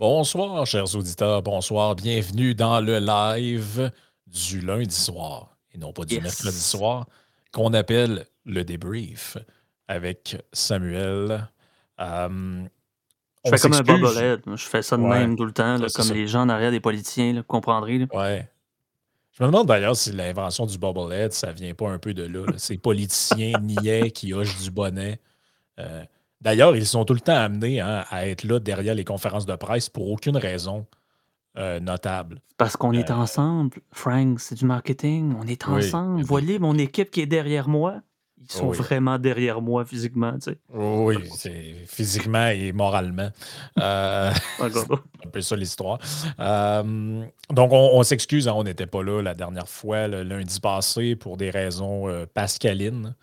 Bonsoir, chers auditeurs. Bonsoir. Bienvenue dans le live du lundi soir et non pas du mercredi soir qu'on appelle le débrief avec Samuel. Euh, je fais comme un bobblehead. Je fais ça de même tout le temps, comme les gens en arrière des politiciens, vous comprendrez. Ouais. Je me demande d'ailleurs si l'invention du bobblehead, ça vient pas un peu de là. Ces politiciens niais qui hochent du bonnet. Euh, d'ailleurs, ils sont tout le temps amenés hein, à être là derrière les conférences de presse pour aucune raison euh, notable. Parce qu'on est ensemble, Frank, c'est du marketing. On est ensemble. Vous voyez mon équipe qui est derrière moi. Ils sont vraiment derrière moi physiquement, tu sais. Oui, c'est physiquement et moralement. Euh, un peu ça l'histoire. Euh, donc, on, s'excuse, hein, on n'était pas là la dernière fois, le lundi passé, pour des raisons euh, pascalines.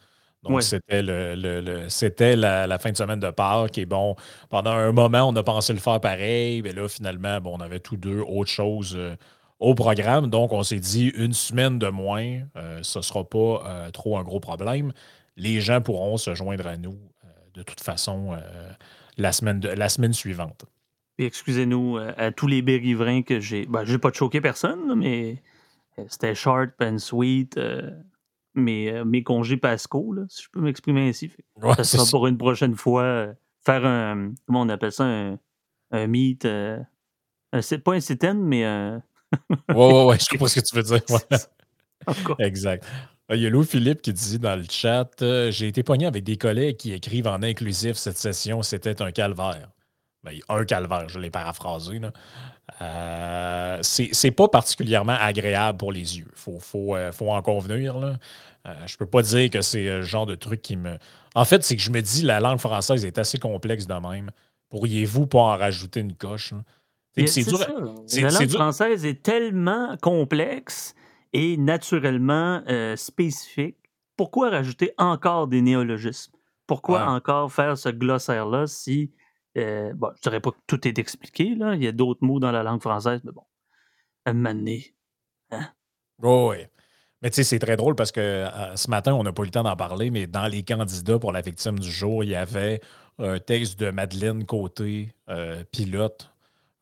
Donc, c'était le, c'était la, fin de semaine de Pâques. Et bon, pendant un moment, on a pensé le faire pareil. Mais là, finalement, bon, on avait tous deux autre chose au programme. Donc, on s'est dit une semaine de moins, euh, ce ne sera pas euh, trop un gros problème. Les gens pourront se joindre à nous euh, de toute façon la, semaine la semaine suivante. excusez-nous à tous les bérivrains que j'ai. Ben, je n'ai pas choqué personne, mais c'était short and sweet. Mes, mes congés pascaux, si je peux m'exprimer ainsi. ça sera pour une prochaine fois. faire un. Comment on appelle ça Un, un meet. c'est pas un sit mais un ouais, ouais, ouais, je comprends ce que tu veux dire. exact. Ah, il y a Louis Philippe qui dit dans le chat euh, J'ai été pogné avec des collègues qui écrivent en inclusif cette session, c'était un calvaire. Ben, un calvaire, je l'ai paraphrasé. Euh, c'est pas particulièrement agréable pour les yeux. Il faut, euh, faut, en convenir. Là. Euh, je peux pas dire que c'est le genre de truc qui me. En fait, c'est que je me dis la langue française est assez complexe de même. Pourriez-vous pas en rajouter une coche? C'est dur. La langue française est tellement complexe et naturellement euh, spécifique. Pourquoi rajouter encore des néologismes? Pourquoi encore faire ce glossaire-là si. Euh, bon, je ne dirais pas que tout est expliqué, là. Il y a d'autres mots dans la langue française, mais bon. Un moment Hein? oui. Mais tu sais, c'est très drôle parce que euh, ce matin, on n'a pas eu le temps d'en parler, mais dans les candidats pour la victime du jour, il y avait un texte de Madeleine Côté, pilote,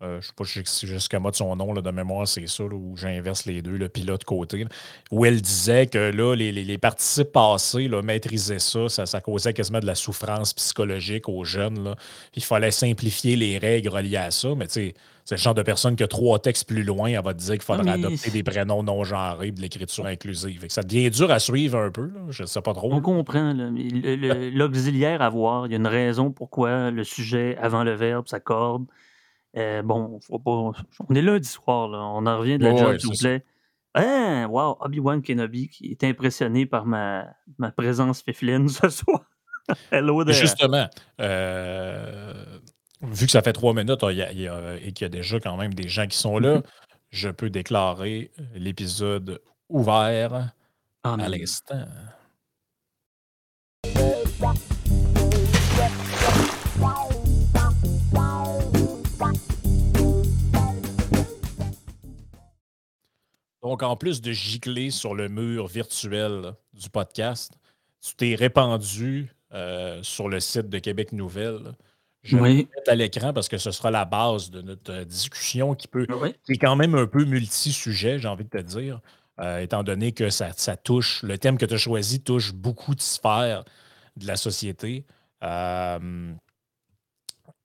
euh, je ne sais pas jusqu'à moi de son nom, là, de mémoire, c'est ça, où j'inverse les deux, le pilote côté, où elle disait que là, les, participes passés là, maîtrisaient ça, ça, causait quasiment de la souffrance psychologique aux jeunes. Il fallait simplifier les règles reliées à ça, mais tu sais, c'est le genre de personne que trois textes plus loin, elle va te dire qu'il faudrait adopter des prénoms non genrés de l'écriture inclusive. ça devient dur à suivre un peu, je ne sais pas trop. On comprend. L'auxiliaire à voir, il y a une raison pourquoi le sujet avant le verbe s'accorde. Euh, bon, on est lundi soir, là. on en revient de la job, s'il vous plaît. Hein, wow, Obi-Wan Kenobi qui est impressionné par ma, ma présence féfline ce soir. Hello there. Justement, euh, vu que ça fait trois minutes et qu'il y a déjà quand même des gens qui sont là, je peux déclarer l'épisode ouvert à l'instant. Donc, en plus de gicler sur le mur virtuel du podcast, tu t'es répandu euh, sur le site de Québec Nouvelle. Je vais mettre à l'écran parce que ce sera la base de notre euh, discussion qui peut qui est quand même un peu multi-sujet, j'ai envie de te dire, euh, étant donné que ça, touche, le thème que tu as choisi touche beaucoup de sphères de la société.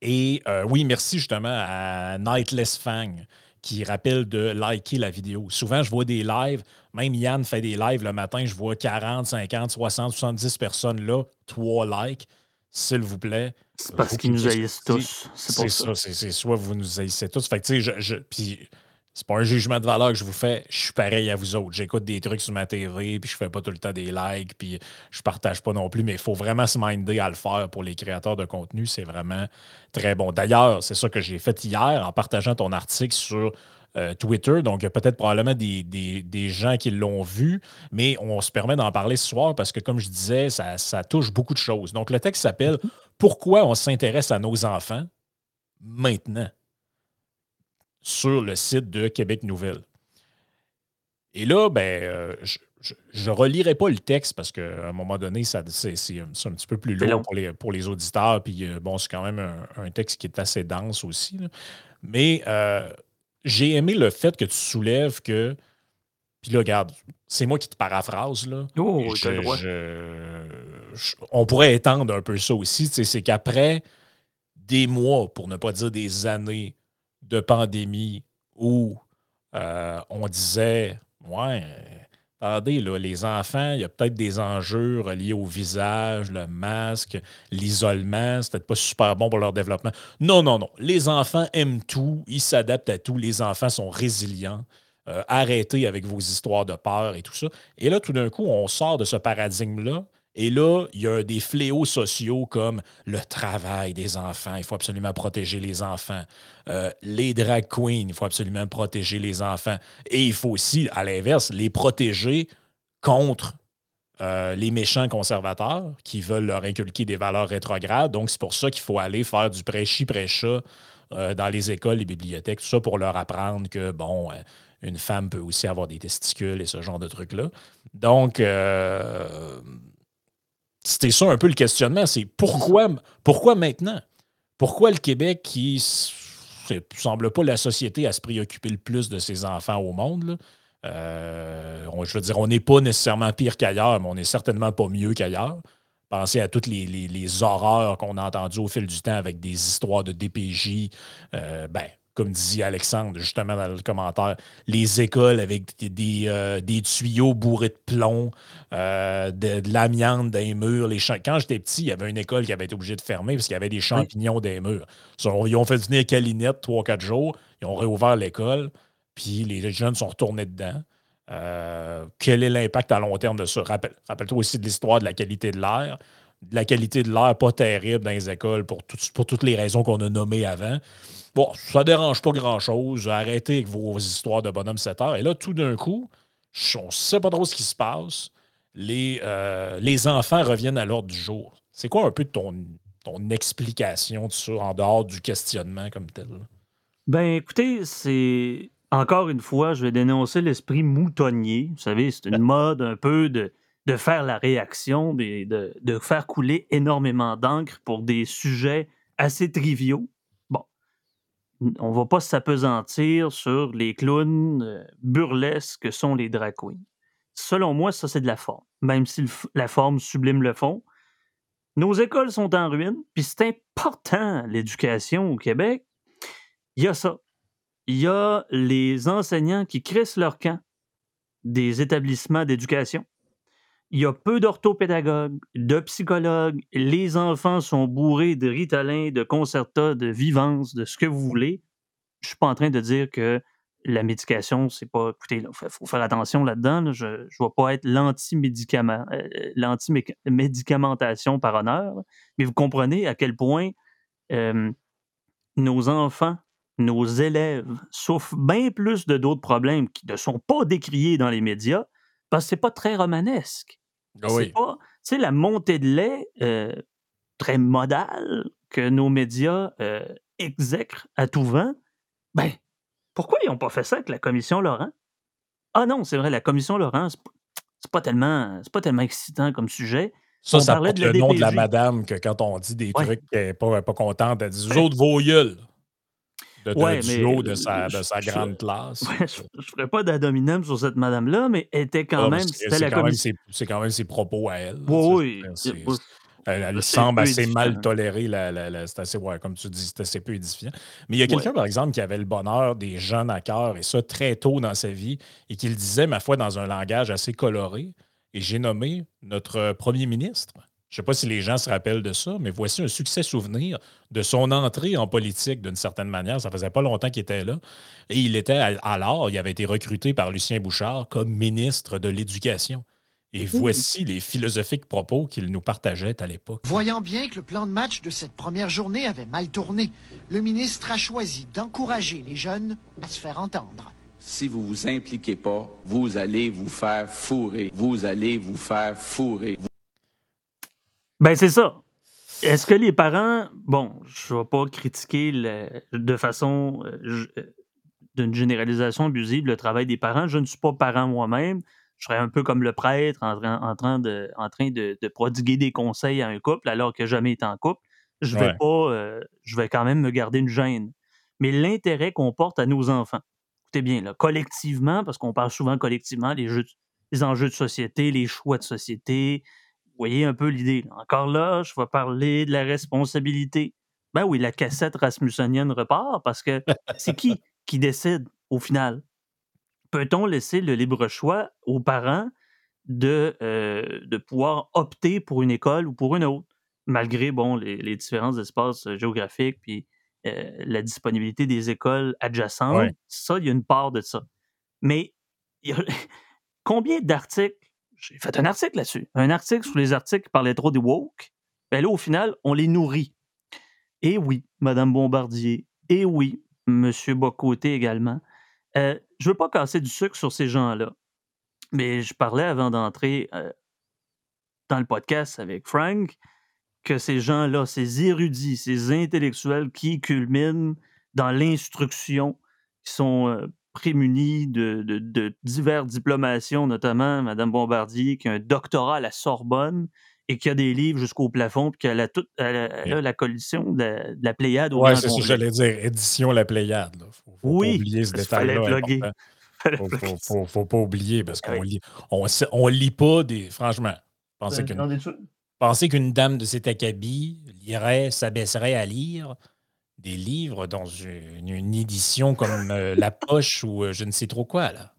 et oui, merci justement à Nightless Fang qui rappelle de liker la vidéo. Souvent, je vois des lives, même Yann fait des lives le matin, je vois 40, 50, 60, 70 personnes là, trois likes. S'il vous plaît. C'est parce qu'ils nous haïssent tous. C'est ça, c'est soit vous nous haïssez tous. Fait que, je, je, puis c'est pas un jugement de valeur que je vous fais. Je suis pareil à vous autres. J'écoute des trucs sur ma TV, puis je fais pas tout le temps des likes, puis je partage pas non plus. Mais il faut vraiment se minder à le faire pour les créateurs de contenu. C'est vraiment très bon. D'ailleurs, c'est ça que j'ai fait hier en partageant ton article sur euh, Twitter. Donc, il y a peut-être probablement des, des, gens qui l'ont vu, mais on se permet d'en parler ce soir parce que, comme je disais, ça, ça touche beaucoup de choses. Donc, le texte s'appelle Pourquoi on s'intéresse à nos enfants maintenant sur le site de Québec Nouvelle. Et là, ben, euh, je ne relirai pas le texte parce qu'à un moment donné, c'est un petit peu plus long, Pour, les, pour les auditeurs. Puis euh, bon, c'est quand même un, texte qui est assez dense aussi. Mais euh, j'ai aimé le fait que tu soulèves que. Puis là, regarde, c'est moi qui te paraphrase. Là. Oh, on pourrait étendre un peu ça aussi. C'est qu'après des mois, pour ne pas dire des années de pandémie où euh, on disait Ouais, Attendez, là, les enfants, il y a peut-être des enjeux reliés au visage, le masque, l'isolement. C'est peut-être pas super bon pour leur développement. Non, non, non. Les enfants aiment tout, ils s'adaptent à tout. Les enfants sont résilients. Euh, arrêtez avec vos histoires de peur et tout ça. Et là, tout d'un coup, on sort de ce paradigme-là et là, il y a des fléaux sociaux comme le travail des enfants. Il faut absolument protéger les enfants. Euh, les drag queens, il faut absolument protéger les enfants. Et il faut aussi, à l'inverse, les protéger contre euh, les méchants conservateurs qui veulent leur inculquer des valeurs rétrogrades. Donc, c'est pour ça qu'il faut aller faire du prêchi prêcha euh, dans les écoles, les bibliothèques, tout ça pour leur apprendre que, bon, une femme peut aussi avoir des testicules et ce genre de trucs-là. Donc, c'était ça un peu le questionnement, c'est pourquoi, pourquoi maintenant? Pourquoi le Québec, qui ne semble pas la société à se préoccuper le plus de ses enfants au monde, euh, je veux dire, on n'est pas nécessairement pire qu'ailleurs, mais on n'est certainement pas mieux qu'ailleurs. Pensez à toutes les, horreurs qu'on a entendues au fil du temps avec des histoires de DPJ. Euh, ben, comme disait Alexandre justement dans le commentaire, les écoles avec des, euh, tuyaux bourrés de plomb, euh, de, l'amiante dans les murs. Les Quand j'étais petit, il y avait une école qui avait été obligée de fermer parce qu'il y avait des champignons dans les murs. Ils ont fait venir Calinette trois, quatre jours, ils ont réouvert l'école, puis les jeunes sont retournés dedans. Euh, quel est l'impact à long terme de ça? Rappelle, toi aussi de l'histoire de la qualité de l'air. De la qualité de l'air pas terrible dans les écoles pour, pour toutes les raisons qu'on a nommées avant. Bon, ça dérange pas grand-chose. Arrêtez avec vos histoires de bonhomme 7 heures. Et là, tout d'un coup, on ne sait pas trop ce qui se passe. Les, euh, les enfants reviennent à l'ordre du jour. C'est quoi un peu ton, ton explication de ça en dehors du questionnement comme tel? Ben, écoutez, c'est. Encore une fois, je vais dénoncer l'esprit moutonnier. Vous savez, c'est une mode un peu de, de faire la réaction, de, de, de faire couler énormément d'encre pour des sujets assez triviaux on va pas s'apesantir sur les clowns euh, burlesques que sont les drag. Selon moi, ça, c'est de la forme. Même si la forme sublime le fond. Nos écoles sont en ruine, puis c'est important, l'éducation au Québec. Il y a ça. Il y a les enseignants qui crissent leur camp des établissements d'éducation. Il y a peu d'orthopédagogues, de psychologues. Les enfants sont bourrés de Ritalin, de Concerta, de Vivance, de ce que vous voulez. Je suis pas en train de dire que la médication, c'est pas. Écoutez, il faut, faire attention là-dedans. Je ne vais pas être l'anti-médicament, euh, l'anti-médicamentation par honneur, mais vous comprenez à quel point nos enfants, nos élèves souffrent bien plus de d'autres problèmes qui ne sont pas décriés dans les médias parce que c'est pas très romanesque. Ah c'est pas, tu sais, la montée de lait euh, très modale que nos médias euh, exècrent à tout vent. Ben, pourquoi ils n'ont pas fait ça avec la commission Laurent? Ah non, c'est vrai, la commission Laurent, c'est pas tellement, pas tellement excitant comme sujet. Ça, ça de le nom de la madame que quand on dit des trucs qu'elle n'est pas, pas contente, elle dit Vous autres, vos de, ouais, de sa, de sa grande classe. je ne ferai pas d'adominum sur cette madame-là, mais elle était quand ah, même. C'est quand même ses propos à elle. Oui, Elle, semble assez mal tolérée. c'est assez, ouais, comme tu dis, c'est assez peu édifiant. Mais il y a quelqu'un, par exemple, qui avait le bonheur des jeunes à cœur, et ça très tôt dans sa vie, et qui le disait, ma foi, dans un langage assez coloré. Et j'ai nommé notre premier ministre. Je ne sais pas si les gens se rappellent de ça, mais voici un succès souvenir de son entrée en politique d'une certaine manière. Ça faisait pas longtemps qu'il était là. Et il était alors, il avait été recruté par Lucien Bouchard comme ministre de l'Éducation. Et voici les philosophiques propos qu'il nous partageait à l'époque. Voyant bien que le plan de match de cette première journée avait mal tourné, le ministre a choisi d'encourager les jeunes à se faire entendre. Si vous vous impliquez pas, vous allez vous faire fourrer. Vous allez vous faire fourrer. Ben, c'est ça. Est-ce que les parents, bon, je ne vais pas critiquer de façon euh, euh, d'une généralisation abusive le travail des parents. Je ne suis pas parent moi-même. je serais un peu comme le prêtre en, train- en train, de, en train de, de prodiguer des conseils à un couple alors que jamais été en couple. Je vais Ouais. pas, euh, je vais quand même me garder une gêne. Mais l'intérêt qu'on porte à nos enfants, écoutez bien, là, collectivement, parce qu'on parle souvent collectivement, les, jeux, les enjeux de société, les choix de société, voyez un peu l'idée. Encore là, je vais parler de la responsabilité. Ben oui, la cassette rasmussenienne repart parce que c'est qui qui décide au final? Peut-on laisser le libre choix aux parents de, euh, de pouvoir opter pour une école ou pour une autre, malgré bon, les, les différents espaces géographiques puis euh, la disponibilité des écoles adjacentes? Ouais. Ça, il y a une part de ça. Mais il y a- combien d'articles j'ai fait un article là-dessus. Un article sur les articles qui parlaient trop des woke. Ben là, au final, on les nourrit. Et oui, Madame Bombardier. Et oui, Monsieur Bocoté également. Euh, je veux pas casser du sucre sur ces gens-là. Mais je parlais avant d'entrer euh, dans le podcast avec Frank que ces gens-là, ces érudits, ces intellectuels qui culminent dans l'instruction, qui sont euh, prémunis de, de- de divers diplomations, notamment Mme Bombardier, qui a un doctorat à la Sorbonne et qui a des livres jusqu'au plafond, puis qu'elle a, toute, elle a, elle a la collision de la, de la Pléiade grand c'est ça que j'allais dire. Édition La Pléiade. Là. Faut, faut Oui, pas oublier ce détail-là. Faut, faut, faut- faut pas oublier parce qu'on oui. lit, on, lit pas des. Franchement, pensez qu'une pensez qu'une dame de cet acabit lirait, s'abaisserait à lire des livres dans une, une édition comme euh, La Poche ou euh, je ne sais trop quoi, là.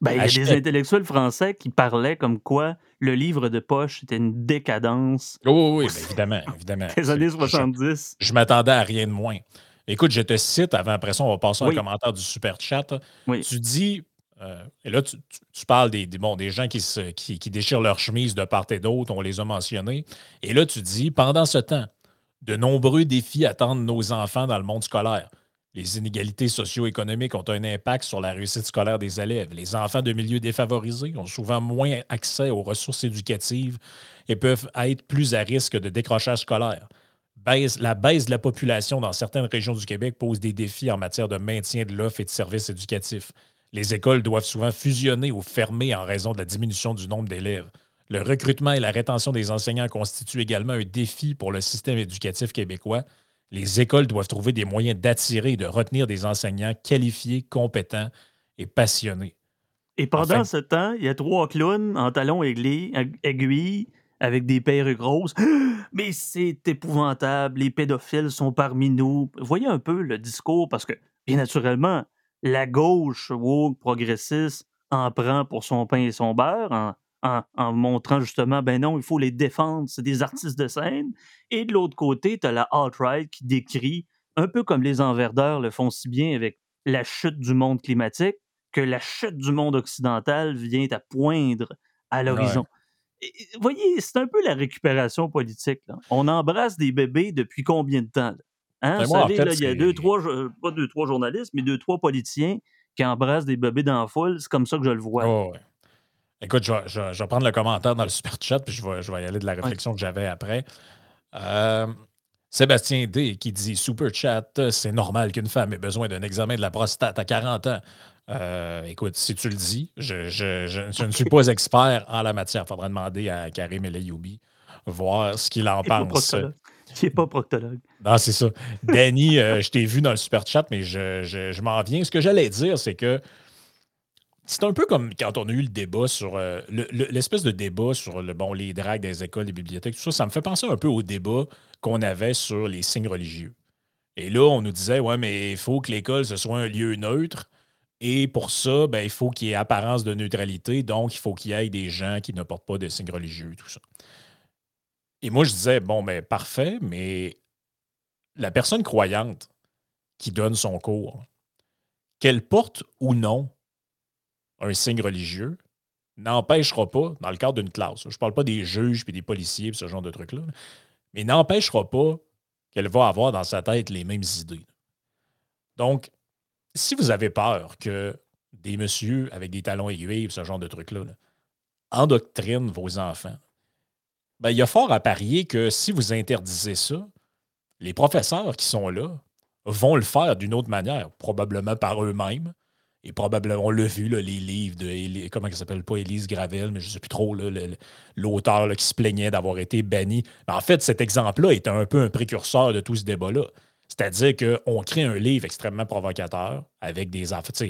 Ben, il y a des intellectuels français qui parlaient comme quoi le livre de poche était une décadence Oh, oui, oui, ben, évidemment, évidemment. des années C'est- je- 70. Je m'attendais à rien de moins. Écoute, je te cite, avant, après ça, on va passer à un Oui. commentaire du super chat. Oui. Tu dis, euh, et là, tu, tu- tu parles des, des- bon, des gens qui, se, qui, qui déchirent leur chemise de part et d'autre, on les a mentionnés. Et là, tu dis, pendant ce temps, de nombreux défis attendent nos enfants dans le monde scolaire. Les inégalités socio-économiques ont un impact sur la réussite scolaire des élèves. Les enfants de milieux défavorisés ont souvent moins accès aux ressources éducatives et peuvent être plus à risque de décrochage scolaire. La baisse de la population dans certaines régions du Québec pose des défis en matière de maintien de l'offre et de services éducatifs. Les écoles doivent souvent fusionner ou fermer en raison de la diminution du nombre d'élèves. Le recrutement et la rétention des enseignants constituent également un défi pour le système éducatif québécois. Les écoles doivent trouver des moyens d'attirer et de retenir des enseignants qualifiés, compétents et passionnés. Et pendant Enfin- ce temps, il y a trois clowns en talons aiguilles, aig- aiguilles avec des perruques roses. Mais c'est épouvantable, les pédophiles sont parmi nous. Voyez un peu le discours, parce que, bien naturellement, la gauche woke progressiste en prend pour son pain et son beurre en, en- en montrant justement, ben non, il faut les défendre, c'est des artistes de scène. Et de l'autre côté, tu as la alt-right qui décrit, un peu comme les enverdeurs le font si bien avec la chute du monde climatique, que la chute du monde occidental vient à poindre à l'horizon. Vous voyez, c'est un peu la récupération politique. là. On embrasse des bébés depuis combien de temps? Hein, Ben, vous moi, en savez, fait, là, il y a deux, trois, jo- pas deux, trois journalistes, mais deux, trois politiciens qui embrassent des bébés dans la foule. C'est comme ça que je le vois. Oh, ouais. Écoute, je vais, je vais- je vais prendre le commentaire dans le super chat, puis je vais, je vais y aller de la réflexion que j'avais après. Euh, Sébastien D qui dit Super chat, c'est normal qu'une femme ait besoin d'un examen de la prostate à 40 ans. Euh, écoute, si tu le dis, je, ne suis pas expert en la matière. Il faudra demander à Karim Elayoubi voir ce qu'il en pas pense. Il n'est pas proctologue. Non, c'est ça. Danny, euh, je t'ai vu dans le super chat, mais je, je- je m'en viens. Ce que j'allais dire, c'est que c'est un peu comme quand on a eu le débat sur euh, le- le- l'espèce de débat sur le, bon, les dragues des écoles, les bibliothèques, tout ça. Ça me fait penser un peu au débat qu'on avait sur les signes religieux. Et là, on nous disait, ouais, mais il faut que l'école, ce soit un lieu neutre. Et pour ça, ben, il faut qu'il y ait apparence de neutralité. Donc, il faut qu'il y ait des gens qui ne portent pas de signes religieux, tout ça. Et moi, je disais, bon, ben, parfait, mais la personne croyante qui donne son cours, qu'elle porte ou non un signe religieux, n'empêchera pas, dans le cadre d'une classe, je ne parle pas des juges et des policiers et ce genre de trucs-là, mais n'empêchera pas qu'elle va avoir dans sa tête les mêmes idées. Donc, si vous avez peur que des messieurs avec des talons aiguilles, ce genre de trucs-là, là, endoctrinent vos enfants, ben, il y a fort à parier que si vous interdisez ça, les professeurs qui sont là vont le faire d'une autre manière, probablement par eux-mêmes, Et probablement, on l'a vu, les livres de, comment il s'appelle, pas Élise Gravel, mais je ne sais plus trop, l'auteur qui se plaignait d'avoir été banni. Mais en fait, cet exemple-là est un peu un précurseur de tout ce débat-là. C'est-à-dire qu'on crée un livre extrêmement provocateur avec des enfants. je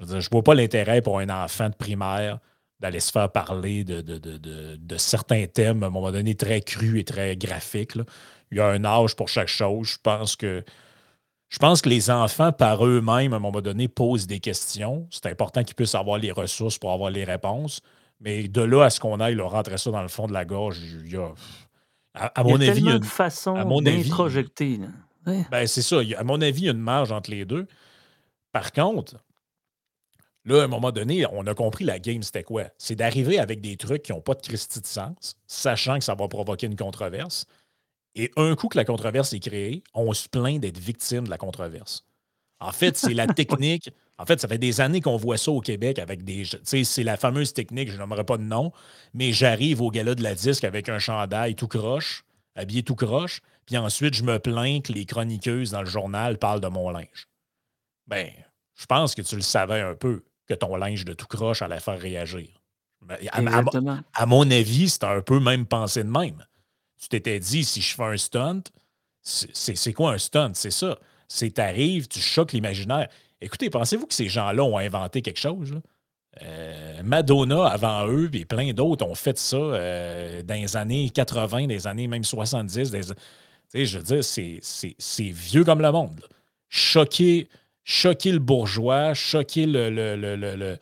ne vois pas l'intérêt pour un enfant de primaire d'aller se faire parler de, de, certains thèmes, à un moment donné, très crus et très graphiques. Il y a un âge pour chaque chose. Je pense que je pense que les enfants, par eux-mêmes, à un moment donné, posent des questions. C'est important qu'ils puissent avoir les ressources pour avoir les réponses. Mais de là à ce qu'on aille leur rentrer ça dans le fond de la gorge, il y a. À, mon avis, il y a une façon d'introjecter. Ben, c'est ça. À mon avis, il y a une marge entre les deux. Par contre, là, à un moment donné, on a compris la game, c'était quoi? C'est d'arriver avec des trucs qui n'ont pas de Christie de sens, sachant que ça va provoquer une controverse, et un coup que la controverse est créée, on se plaint d'être victime de la controverse. En fait, c'est la technique. En fait, ça fait des années qu'on voit ça au Québec avec des. Tu sais, c'est la fameuse technique, je n'aimerais pas de nom, mais j'arrive au gala de la disque avec un chandail tout croche, habillé tout croche, puis ensuite, je me plains que les chroniqueuses dans le journal parlent de mon linge. Ben, je pense que tu le savais un peu que ton linge de tout croche allait faire réagir. À, à mon avis, c'est un peu même pensé de même tu t'étais dit, si je fais un stunt, c'est quoi un stunt? C'est ça. C'est t'arrives, tu choques l'imaginaire. Écoutez, pensez-vous que ces gens-là ont inventé quelque chose? Euh, Madonna, avant eux, et plein d'autres ont fait ça euh, dans les années 80, des années même 70. Des, je veux dire, c'est vieux comme le monde. Choquer, choquer le bourgeois, choquer le,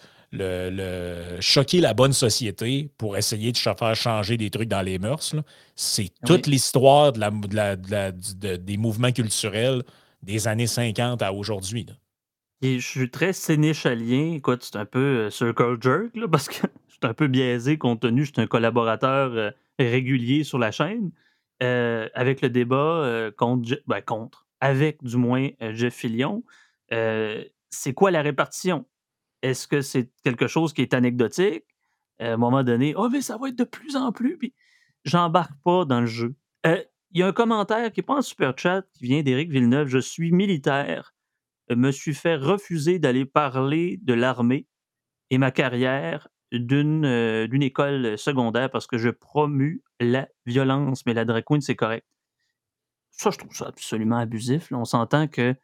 choquer la bonne société pour essayer de faire changer des trucs dans les mœurs. C'est toute l'histoire de des mouvements culturels des années 50 à aujourd'hui. Et je suis très sénéchalien. Écoute, c'est un peu euh, circle jerk, parce que je suis un peu biaisé compte tenu que je suis un collaborateur euh, régulier sur la chaîne. Euh, avec le débat contre, ben, contre, avec du moins Jeff Fillion, c'est quoi la répartition? Est-ce que c'est quelque chose qui est anecdotique? À un moment donné, oh, mais ça va être de plus en plus, puis j'embarque pas dans le jeu. Euh, il y a un commentaire qui n'est pas en super chat qui vient d'Éric Villeneuve. Je suis militaire, me suis fait refuser d'aller parler de l'armée et ma carrière d'une euh, d'une école secondaire parce que je promue la violence. Mais la drag queen, c'est correct. Ça, je trouve ça absolument abusif. On s'entend que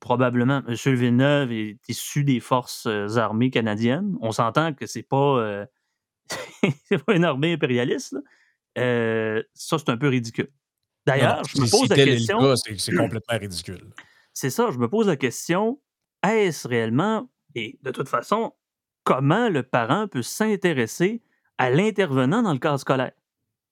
probablement, M. Villeneuve est issu des forces armées canadiennes. On s'entend que c'est pas, pas une armée impérialiste. ça, c'est un peu ridicule. D'ailleurs, je me pose la question. C'est complètement ridicule. C'est ça, je me pose la question est-ce réellement, et de toute façon, comment le parent peut s'intéresser à l'intervenant dans le cadre scolaire?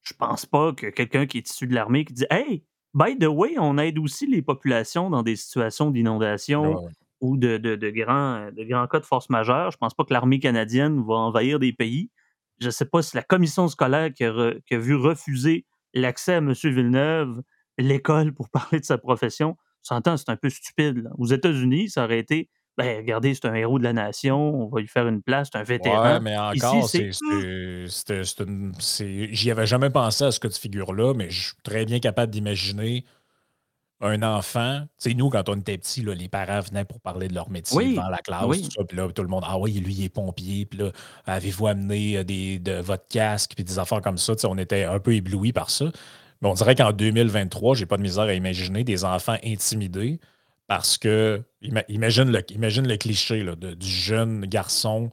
Je pense pas que quelqu'un qui est issu de l'armée qui dit Hey, By the way, on aide aussi les populations dans des situations d'inondation ou de, grands, de grands cas de force majeure. Je ne pense pas que l'armée canadienne va envahir des pays. Je ne sais pas si la commission scolaire qui a, vu refuser l'accès à M. Villeneuve, l'école pour parler de sa profession, s'entend, c'est un peu stupide. Aux États-Unis, ça aurait été ben, regardez, c'est un héros de la nation, on va lui faire une place, c'est un vétéran. Ouais, mais encore, c'est. J'y avais jamais pensé à ce cas de figure-là, mais je suis très bien capable d'imaginer un enfant. Tu sais, nous, quand on était petits, là, les parents venaient pour parler de leur métier dans la classe, tout ça, puis là, tout le monde, ah oui, lui, il est pompier, puis là, avez-vous amené euh, des, de votre casque, puis des affaires comme ça? Tu sais, on était un peu éblouis par ça. Mais on dirait qu'en 2023, j'ai pas de misère à imaginer des enfants intimidés parce que, imagine le, imagine le cliché du jeune garçon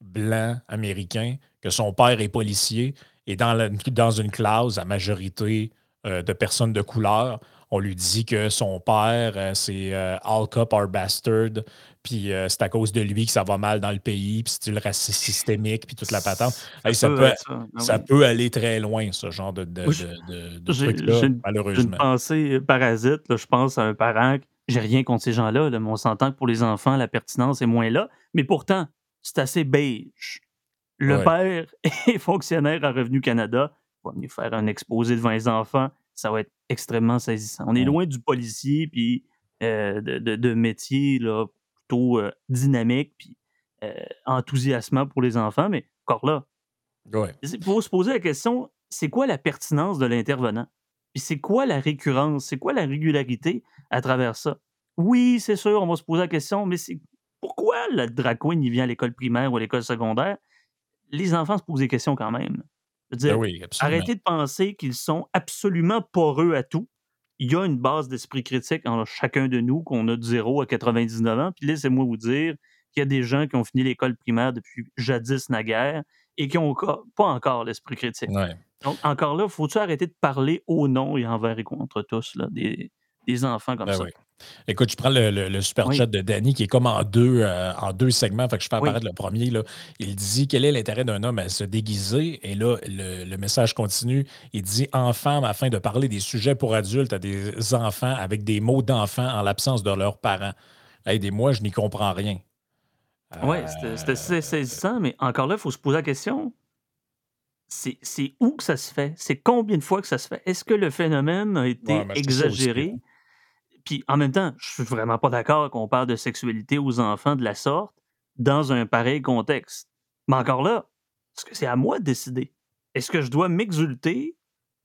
blanc américain, que son père est policier, et dans, dans une classe à majorité euh, de personnes de couleur, on lui dit que son père, euh, c'est euh, All Cup are Bastard, puis c'est à cause de lui que ça va mal dans le pays, puis c'est le racisme systémique, puis toute la patente. Ça, peut, ça. peut, aller très loin, ce genre de, de, de, truc-là, malheureusement. J'ai une pensée parasite, je pense à un parent j'ai rien contre ces gens-là, mais on s'entend que pour les enfants, la pertinence est moins là. Mais pourtant, c'est assez beige. Le père est fonctionnaire à Revenu Canada. Il va venir faire un exposé devant les enfants. Ça va être extrêmement saisissant. On est loin du policier puis euh, de, de, métier là, plutôt euh, dynamique puis euh, enthousiasmant pour les enfants, mais encore là. Il faut se poser la question c'est quoi la pertinence de l'intervenant? Puis c'est quoi la récurrence? C'est quoi la régularité à travers ça? Oui, c'est sûr, on va se poser la question, mais c'est pourquoi le drag queen il vient à l'école primaire ou à l'école secondaire, les enfants se posent des questions quand même. Je veux Ben oui, arrêtez de penser qu'ils sont absolument poreux à tout. Il y a une base d'esprit critique en chacun de nous, qu'on a de 0 à 99 ans. Puis laissez-moi vous dire qu'il y a des gens qui ont fini l'école primaire depuis jadis naguère et qui n'ont pas encore l'esprit critique. Ouais. Donc, encore là, faut-tu arrêter de parler au nom et envers et contre tous là, des, des enfants comme Ben ça? oui. Écoute, je prends le, le- le super Oui. chat de Danny qui est comme en deux, euh, en deux segments. Fait que je fais Oui. apparaître le premier. Là. Il dit Quel est l'intérêt d'un homme à se déguiser? Et là, le, le message continue. Il dit Enfants, afin de parler des sujets pour adultes à des enfants avec des mots d'enfants en l'absence de leurs parents. Aidez-moi, je n'y comprends rien. Oui, Euh, c'était c'était sa- saisissant, mais encore là, il faut se poser la question. C'est où que ça se fait? C'est combien de fois que ça se fait? Est-ce que le phénomène a été Ouais, aussi, exagéré? Puis en même temps, je suis vraiment pas d'accord qu'on parle de sexualité aux enfants de la sorte dans un pareil contexte. Mais encore là, est-ce que c'est à moi de décider? Est-ce que je dois m'exulter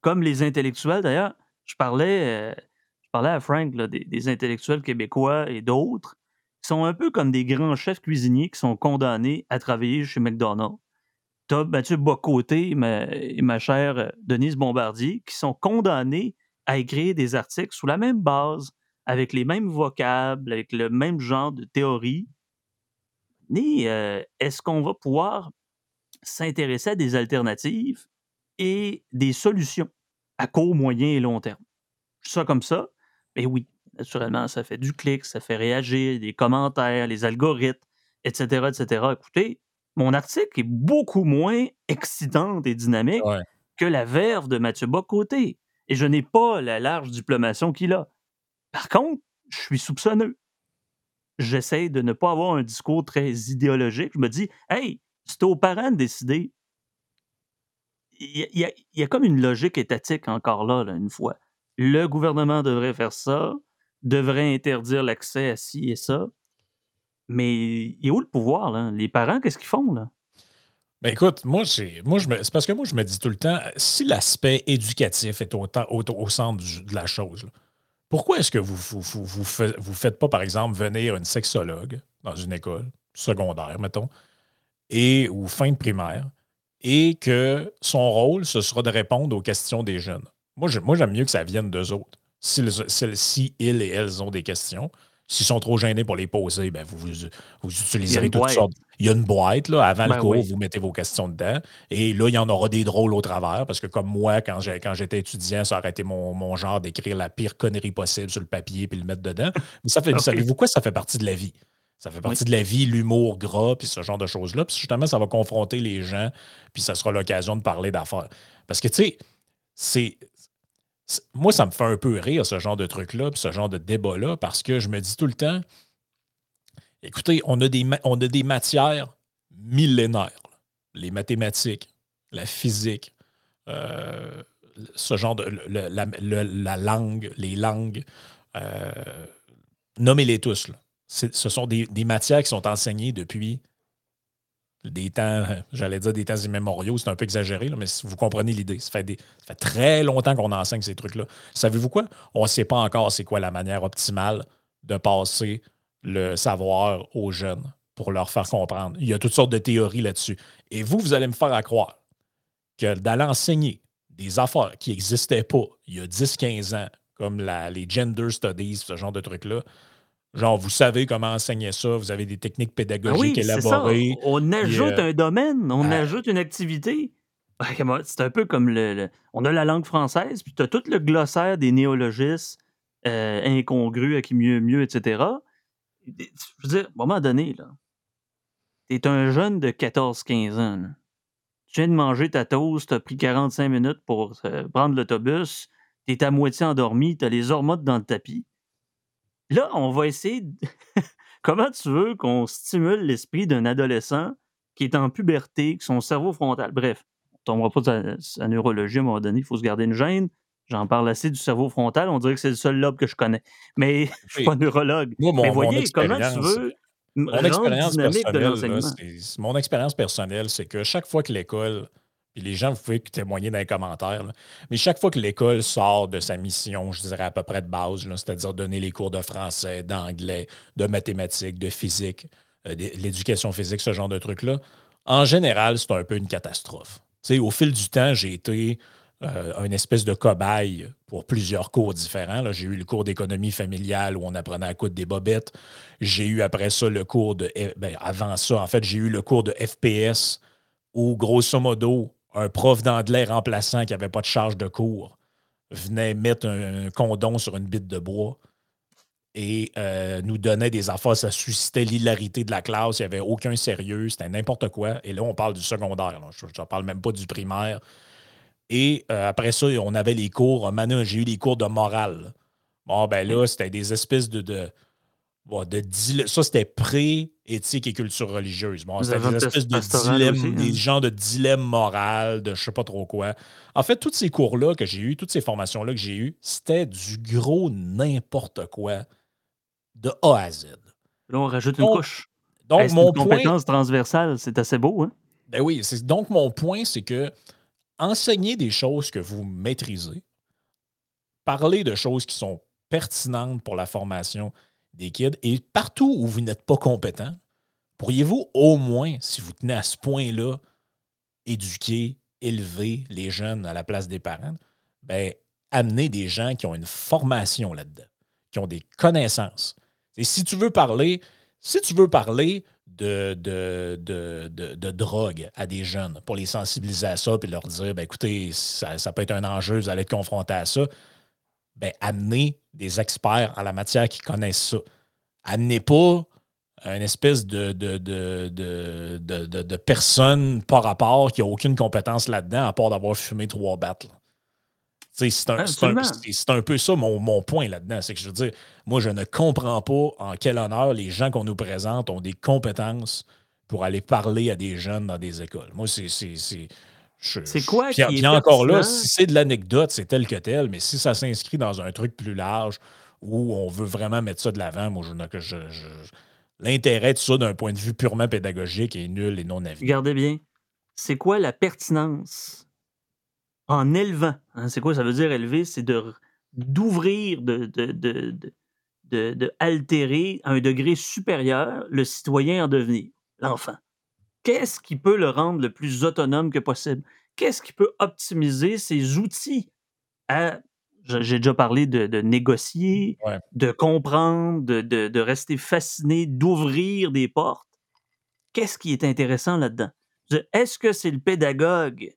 comme les intellectuels? D'ailleurs, je parlais, euh, je parlais à Frank là, des, des intellectuels québécois et d'autres qui sont un peu comme des grands chefs cuisiniers qui sont condamnés à travailler chez McDonald's. T'as Mathieu Bocoté ma- et ma chère euh, Denise Bombardier qui sont condamnés à écrire des articles sous la même base, avec les mêmes vocables, avec le même genre de théorie. Euh, est-ce qu'on va pouvoir s'intéresser à des alternatives et des solutions à court, moyen et long terme? Ça comme ça, mais oui, naturellement, ça fait du clic, ça fait réagir, des commentaires, les algorithmes, etc., etc. Écoutez, mon article est beaucoup moins excitant et dynamique Ouais. que la verve de Mathieu Bocoté. Et je n'ai pas la large diplomation qu'il a. Par contre, je suis soupçonneux. J'essaie de ne pas avoir un discours très idéologique. Je me dis, hey, c'est aux parents de décider. Il y, a- il y a, il y a comme une logique étatique encore là, là, une fois. Le gouvernement devrait faire ça, devrait interdire l'accès à ci et ça. Mais il est où le pouvoir, là? Les parents, qu'est-ce qu'ils font, là? Ben écoute, moi, c'est, moi je me, c'est parce que moi, je me dis tout le temps, si l'aspect éducatif est au, centre de la chose, pourquoi est-ce que vous vous, vous, vous vous faites pas, par exemple, venir une sexologue dans une école secondaire, mettons, et, ou fin de primaire, et que son rôle, ce sera de répondre aux questions des jeunes? Moi, je- moi, j'aime mieux que ça vienne d'eux autres. Si, si, si ils et elles ont des questions, s'ils sont trop gênés pour les poser, ben vous, vous, vous utiliserez toutes boîte. sortes. Il y a une boîte, là, avant Ben le cours, oui. vous mettez vos questions dedans. Et là, il y en aura des drôles au travers, parce que comme moi, quand j'étais étudiant, ça aurait été mon, mon genre d'écrire la pire connerie possible sur le papier puis le mettre dedans. Mais ça fait, savez-vous quoi? Ça fait partie de la vie. Ça fait partie de la vie, l'humour gras, puis ce genre de choses-là. Puis justement, ça va confronter les gens, puis ça sera l'occasion de parler d'affaires. Parce que, tu sais, c'est. Moi, ça me fait un peu rire, ce genre de truc-là, ce genre de débat-là, parce que je me dis tout le temps, écoutez, on a des, on a des matières millénaires. Les mathématiques, la physique, euh, ce genre de. la, langue, les langues. euh, Nommez-les tous. là. Ce sont des, des matières qui sont enseignées depuis des temps, j'allais dire des temps immémoriaux, c'est un peu exagéré, mais vous comprenez l'idée. Ça fait, très longtemps qu'on enseigne ces trucs-là. Savez-vous quoi? On ne sait pas encore c'est quoi la manière optimale de passer le savoir aux jeunes pour leur faire comprendre. Il y a toutes sortes de théories là-dessus. Et vous, vous allez me faire croire que d'aller enseigner des affaires qui n'existaient pas il y a 10-15 ans, comme les gender studies, ce genre de trucs-là, genre, vous savez comment enseigner ça, vous avez des techniques Ah pédagogiques oui, c'est ça. élaborées. On ajoute euh, un domaine, on ah. ajoute une activité. C'est un peu comme le, le- On a la langue française, puis tu as tout le glossaire des néologismes euh, incongrus, à qui mieux, mieux, etc. Je veux dire, à un moment donné, là, t'es un jeune de 14-15 ans. là. Tu viens de manger ta toast, t'as pris 45 minutes pour euh, prendre l'autobus, t'es à moitié endormi, t'as les hormones dans le tapis. Là, on va essayer. de- Comment tu veux qu'on stimule l'esprit d'un adolescent qui est en puberté, que son cerveau frontal. Bref, on tombera pas la neurologie à un moment donné, il faut se garder une gêne. J'en parle assez du cerveau frontal, on dirait que c'est le seul lobe que je connais. Mais je suis pas neurologue. Moi, mon, Mais voyez, comment tu veux Mon expérience personnelle, là, mon expérience personnelle, c'est que chaque fois que l'école, puis les gens, vous pouvez témoigner dans les commentaires, mais chaque fois que l'école sort de sa mission, je dirais à peu près de base, c'est-à-dire donner les cours de français, d'anglais, de mathématiques, de physique, euh, l'éducation physique, ce genre de trucs-là, en général, c'est un peu une catastrophe. au fil du temps, j'ai été euh, une espèce de cobaye pour plusieurs cours différents. J'ai eu le cours d'économie familiale où on apprenait à coudre des bobettes. J'ai eu après ça le cours de. Ben, avant ça, en fait, j'ai eu le cours de FPS où, grosso modo, un prof d'anglais remplaçant qui n'avait pas de charge de cours venait mettre un, condom sur une bite de bois et euh, nous donnait des affaires. Ça suscitait l'hilarité de la classe. Il n'y avait aucun sérieux. C'était n'importe quoi. Et là, on parle du secondaire. Je ne parle même pas du primaire. Et euh, après ça, on avait les cours. Maintenant, j'ai eu les cours de morale. Bon, ben là, c'était des espèces de, de ça, c'était pré-éthique et culture religieuse. Bon, c'était des espèces de dilemmes, des hein? genres de dilemmes morales, de je sais pas trop quoi. En fait, tous ces cours-là que j'ai eus, toutes ces formations-là que j'ai eues, c'était du gros n'importe quoi de A à Z. Là, on rajoute une couche. Donc, mon une compétence transversale, c'est assez beau, hein? Ben oui, donc mon point, c'est que enseigner des choses que vous maîtrisez, parler de choses qui sont pertinentes pour la formation des kids et partout où vous n'êtes pas compétent, pourriez-vous au moins, si vous tenez à ce point-là, éduquer, élever les jeunes à la place des parents, ben, amener des gens qui ont une formation là-dedans, qui ont des connaissances. Et si tu veux parler, si tu veux parler de, de, drogue à des jeunes pour les sensibiliser à ça puis leur dire ben, écoutez, ça, peut être un enjeu, vous allez être confronté à ça. Ben, amenez des experts en la matière qui connaissent ça. Amenez pas une espèce de, de, de, personne par rapport qui n'a aucune compétence là-dedans, à part d'avoir fumé trois battes. C'est un, un, peu ça mon, point là-dedans. C'est que je veux dire, moi, je ne comprends pas en quel honneur les gens qu'on nous présente ont des compétences pour aller parler à des jeunes dans des écoles. Moi, c'est. C'est quoi qui est encore là, si c'est de l'anecdote, c'est tel que tel, mais si ça s'inscrit dans un truc plus large où on veut vraiment mettre ça de l'avant, moi, je, l'intérêt de ça d'un point de vue purement pédagogique est nul et non avis. Regardez bien, c'est quoi la pertinence en élevant? Hein, c'est quoi ça veut dire élever? C'est de, d'ouvrir, de, de, de, de, altérer à un degré supérieur le citoyen en devenir, l'enfant. Qu'est-ce qui peut le rendre le plus autonome que possible? Qu'est-ce qui peut optimiser ses outils? À j'ai déjà parlé de, négocier, de comprendre, de, de rester fasciné, d'ouvrir des portes. Qu'est-ce qui est intéressant là-dedans? Est-ce que c'est le pédagogue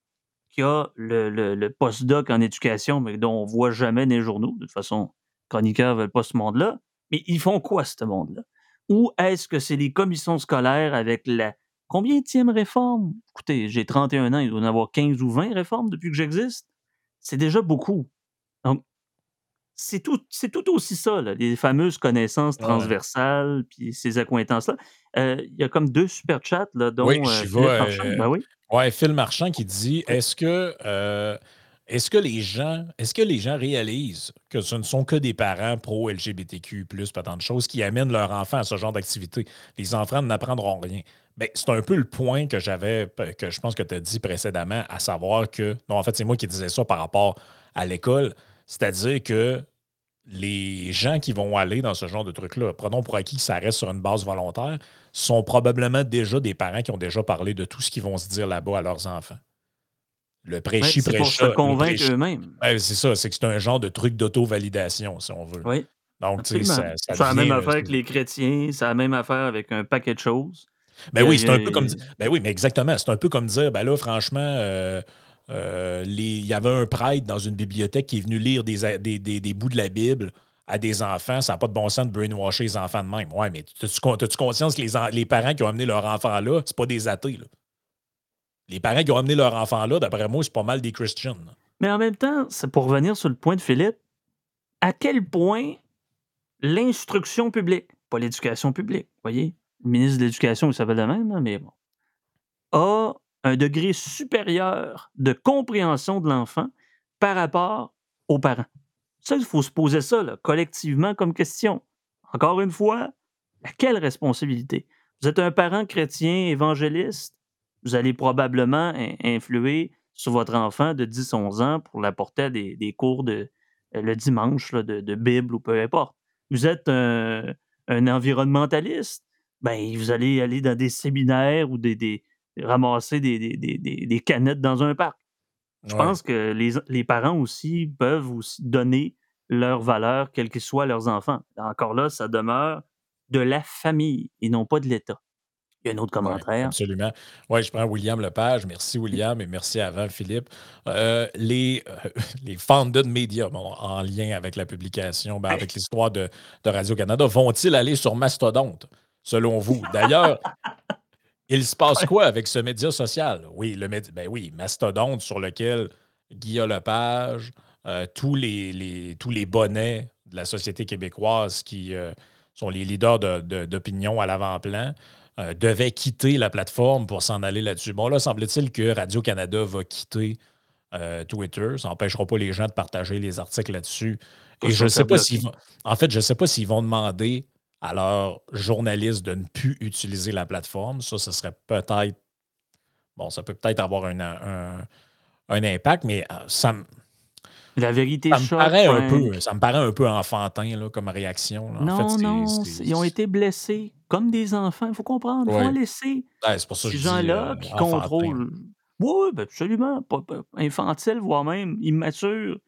qui a le, le, post-doc en éducation, mais dont on ne voit jamais dans les journaux? De toute façon, chroniqueurs ne veulent pas ce monde-là. Mais ils font quoi, ce monde-là? Ou est-ce que c'est les commissions scolaires avec la combien de réforme? Écoutez, j'ai 31 ans, il doit y en avoir 15 ou 20 réformes depuis que j'existe. C'est déjà beaucoup. Donc, c'est tout, c'est tout aussi ça, les fameuses connaissances transversales, puis ces accointances-là. Euh, il y a comme deux super chats, là, dont oui, euh, euh, ben oui. Ouais, Phil Marchand qui dit est-ce que est-ce que les gens est-ce que les gens réalisent que ce ne sont que des parents pro LGBTQ pas tant de choses qui amènent leurs enfants à ce genre d'activité? Les enfants n'apprendront rien. Ben, c'est un peu le point que j'avais que je pense que tu as dit précédemment, à savoir que non, en fait, c'est moi qui disais ça par rapport à l'école, c'est-à-dire que les gens qui vont aller dans ce genre de truc-là, prenons pour acquis que ça reste sur une base volontaire, sont probablement déjà des parents qui ont déjà parlé de tout ce qu'ils vont se dire là-bas à leurs enfants. Le prêchi ouais, Pour se convaincre eux-mêmes. c'est ça, c'est que c'est un genre de truc d'auto-validation, si on veut. Oui. Donc, tu sais, ça, ça la même affaire avec les chrétiens, c'est la même affaire avec un paquet de choses. Ben oui, c'est un peu comme. Ben oui, mais exactement. C'est un peu comme dire, ben là, franchement, euh, euh, il y avait un prêtre dans une bibliothèque qui est venu lire des, des, des bouts de la Bible à des enfants, ça n'a pas de bon sens de brainwasher les enfants de même. Ouais, mais as-tu conscience que les, les, parents qui ont amené leur enfant là, c'est pas des athées? Les parents qui ont amené leur enfant là, d'après moi, c'est pas mal des Christians. Mais en même temps, c'est pour revenir sur le point de Philippe, à quel point l'instruction publique, pas l'éducation publique, vous voyez, ministre de l'Éducation, il s'appelle de même, hein, mais bon, a un degré supérieur de compréhension de l'enfant par rapport aux parents. Ça, il faut se poser ça collectivement comme question. Encore une fois, quelle responsabilité? Vous êtes un parent chrétien évangéliste, vous allez probablement influer sur votre enfant de 10-11 ans pour l'apporter à des, cours de, euh, le dimanche de, Bible ou peu importe. Vous êtes un, environnementaliste, ben, vous allez aller dans des séminaires ou des, des ramasser des, des, des, des, canettes dans un parc. Je Ouais. pense que les, les parents aussi peuvent aussi donner leur valeur, quels que soient leurs enfants. Encore là, ça demeure de la famille et non pas de l'État. Il y a un autre Ouais, commentaire. absolument. Oui, je prends William Lepage. Merci, William, et merci avant, Philippe. Euh, les, euh, les founded media, bon, en lien avec la publication, ben, avec l'histoire de, de Radio-Canada, vont-ils aller sur Mastodonte, selon vous? D'ailleurs, il se passe quoi avec ce média social? Oui, le médi- ben oui, Mastodonte, sur lequel Guillaume Lepage, euh, tous, les, les- tous les bonnets de la société québécoise qui euh, sont les leaders de- de- d'opinion à l'avant-plan, euh, devaient quitter la plateforme pour s'en aller là-dessus. Bon, là, semble-t-il que Radio-Canada va quitter Twitter. Ça n'empêchera pas les gens de partager les articles là-dessus. Et je ne sais pas s'ils vont. En fait, je ne sais pas s'ils vont demander à leurs journalistes de ne plus utiliser la plateforme. Ça, ce serait peut-être. Bon, ça peut peut-être avoir un, un- un impact, mais euh, ça, me- La vérité ça me choque, paraît un peu, ça me paraît un peu enfantin là, comme réaction. là. En Non, fait, non, ils ont été blessés comme des enfants. Il faut comprendre. Il Ouais. faut laisser. Ouais, pour ça Ces gens-là euh, qui enfantin. contrôlent. Oui, ben absolument. Pas, pas- infantile, voire même immature.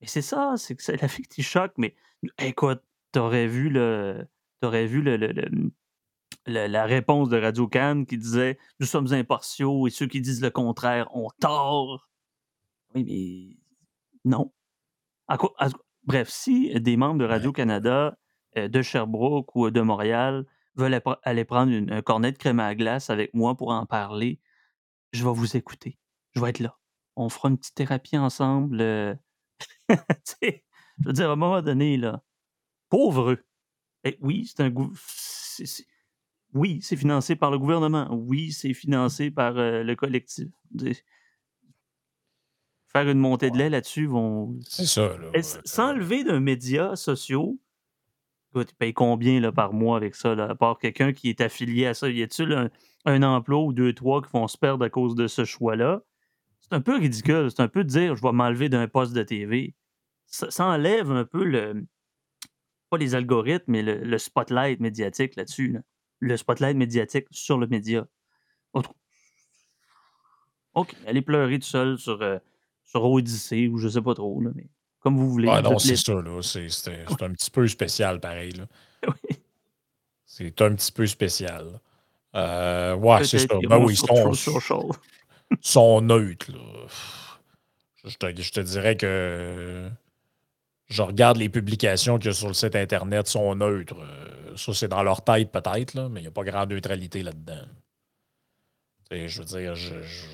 Mais c'est ça, c'est que c'est la vérité choque. Mais écoute, t'aurais vu le. T'aurais vu le, le- la réponse de Radio Cannes qui disait Nous sommes impartiaux et ceux qui disent le contraire ont tort. Oui, mais non. À quoi- à- bref, si des membres de Radio-Canada, euh, de Sherbrooke ou de Montréal veulent aller prendre une- un cornet de crème à glace avec moi pour en parler, je vais vous écouter. Je vais être là. On fera une petite thérapie ensemble. euh. Tu je veux dire, à un moment donné, là, pauvre eux. Eh oui, c'est un c'est- Oui, c'est financé par le gouvernement. Oui, c'est financé par euh, le collectif. Des- Faire une montée de lait là-dessus vont. C'est ça. Là. Et s- Sans lever d'un média sociaux, ils payent combien là, par mois avec ça, là, à part quelqu'un qui est affilié à ça? Y a-t-il un, un emploi ou deux, trois qui vont se perdre à cause de ce choix-là? C'est un peu ridicule. C'est un peu de dire je vais m'enlever d'un poste de TV. Ça, ça enlève un peu le. Pas les algorithmes, mais le, le spotlight médiatique là-dessus. là. Le spotlight médiatique sur le média. Autre- OK, allez pleurer tout seul sur, euh, sur Odyssée ou je sais pas trop, là, mais comme vous voulez. Ah non, c'est ça. là. C'est un petit peu spécial, pareil. là. Oui. C'est un petit peu spécial. Euh, ouais, c'est ça. Ben oui, ils sont, sont neutres. là. Je te, je te dirais que je regarde les publications qu'il y a sur le site Internet sont neutres. Euh, Ça, c'est dans leur tête peut-être, mais il n'y a pas grande neutralité là-dedans. Je veux dire, je, je-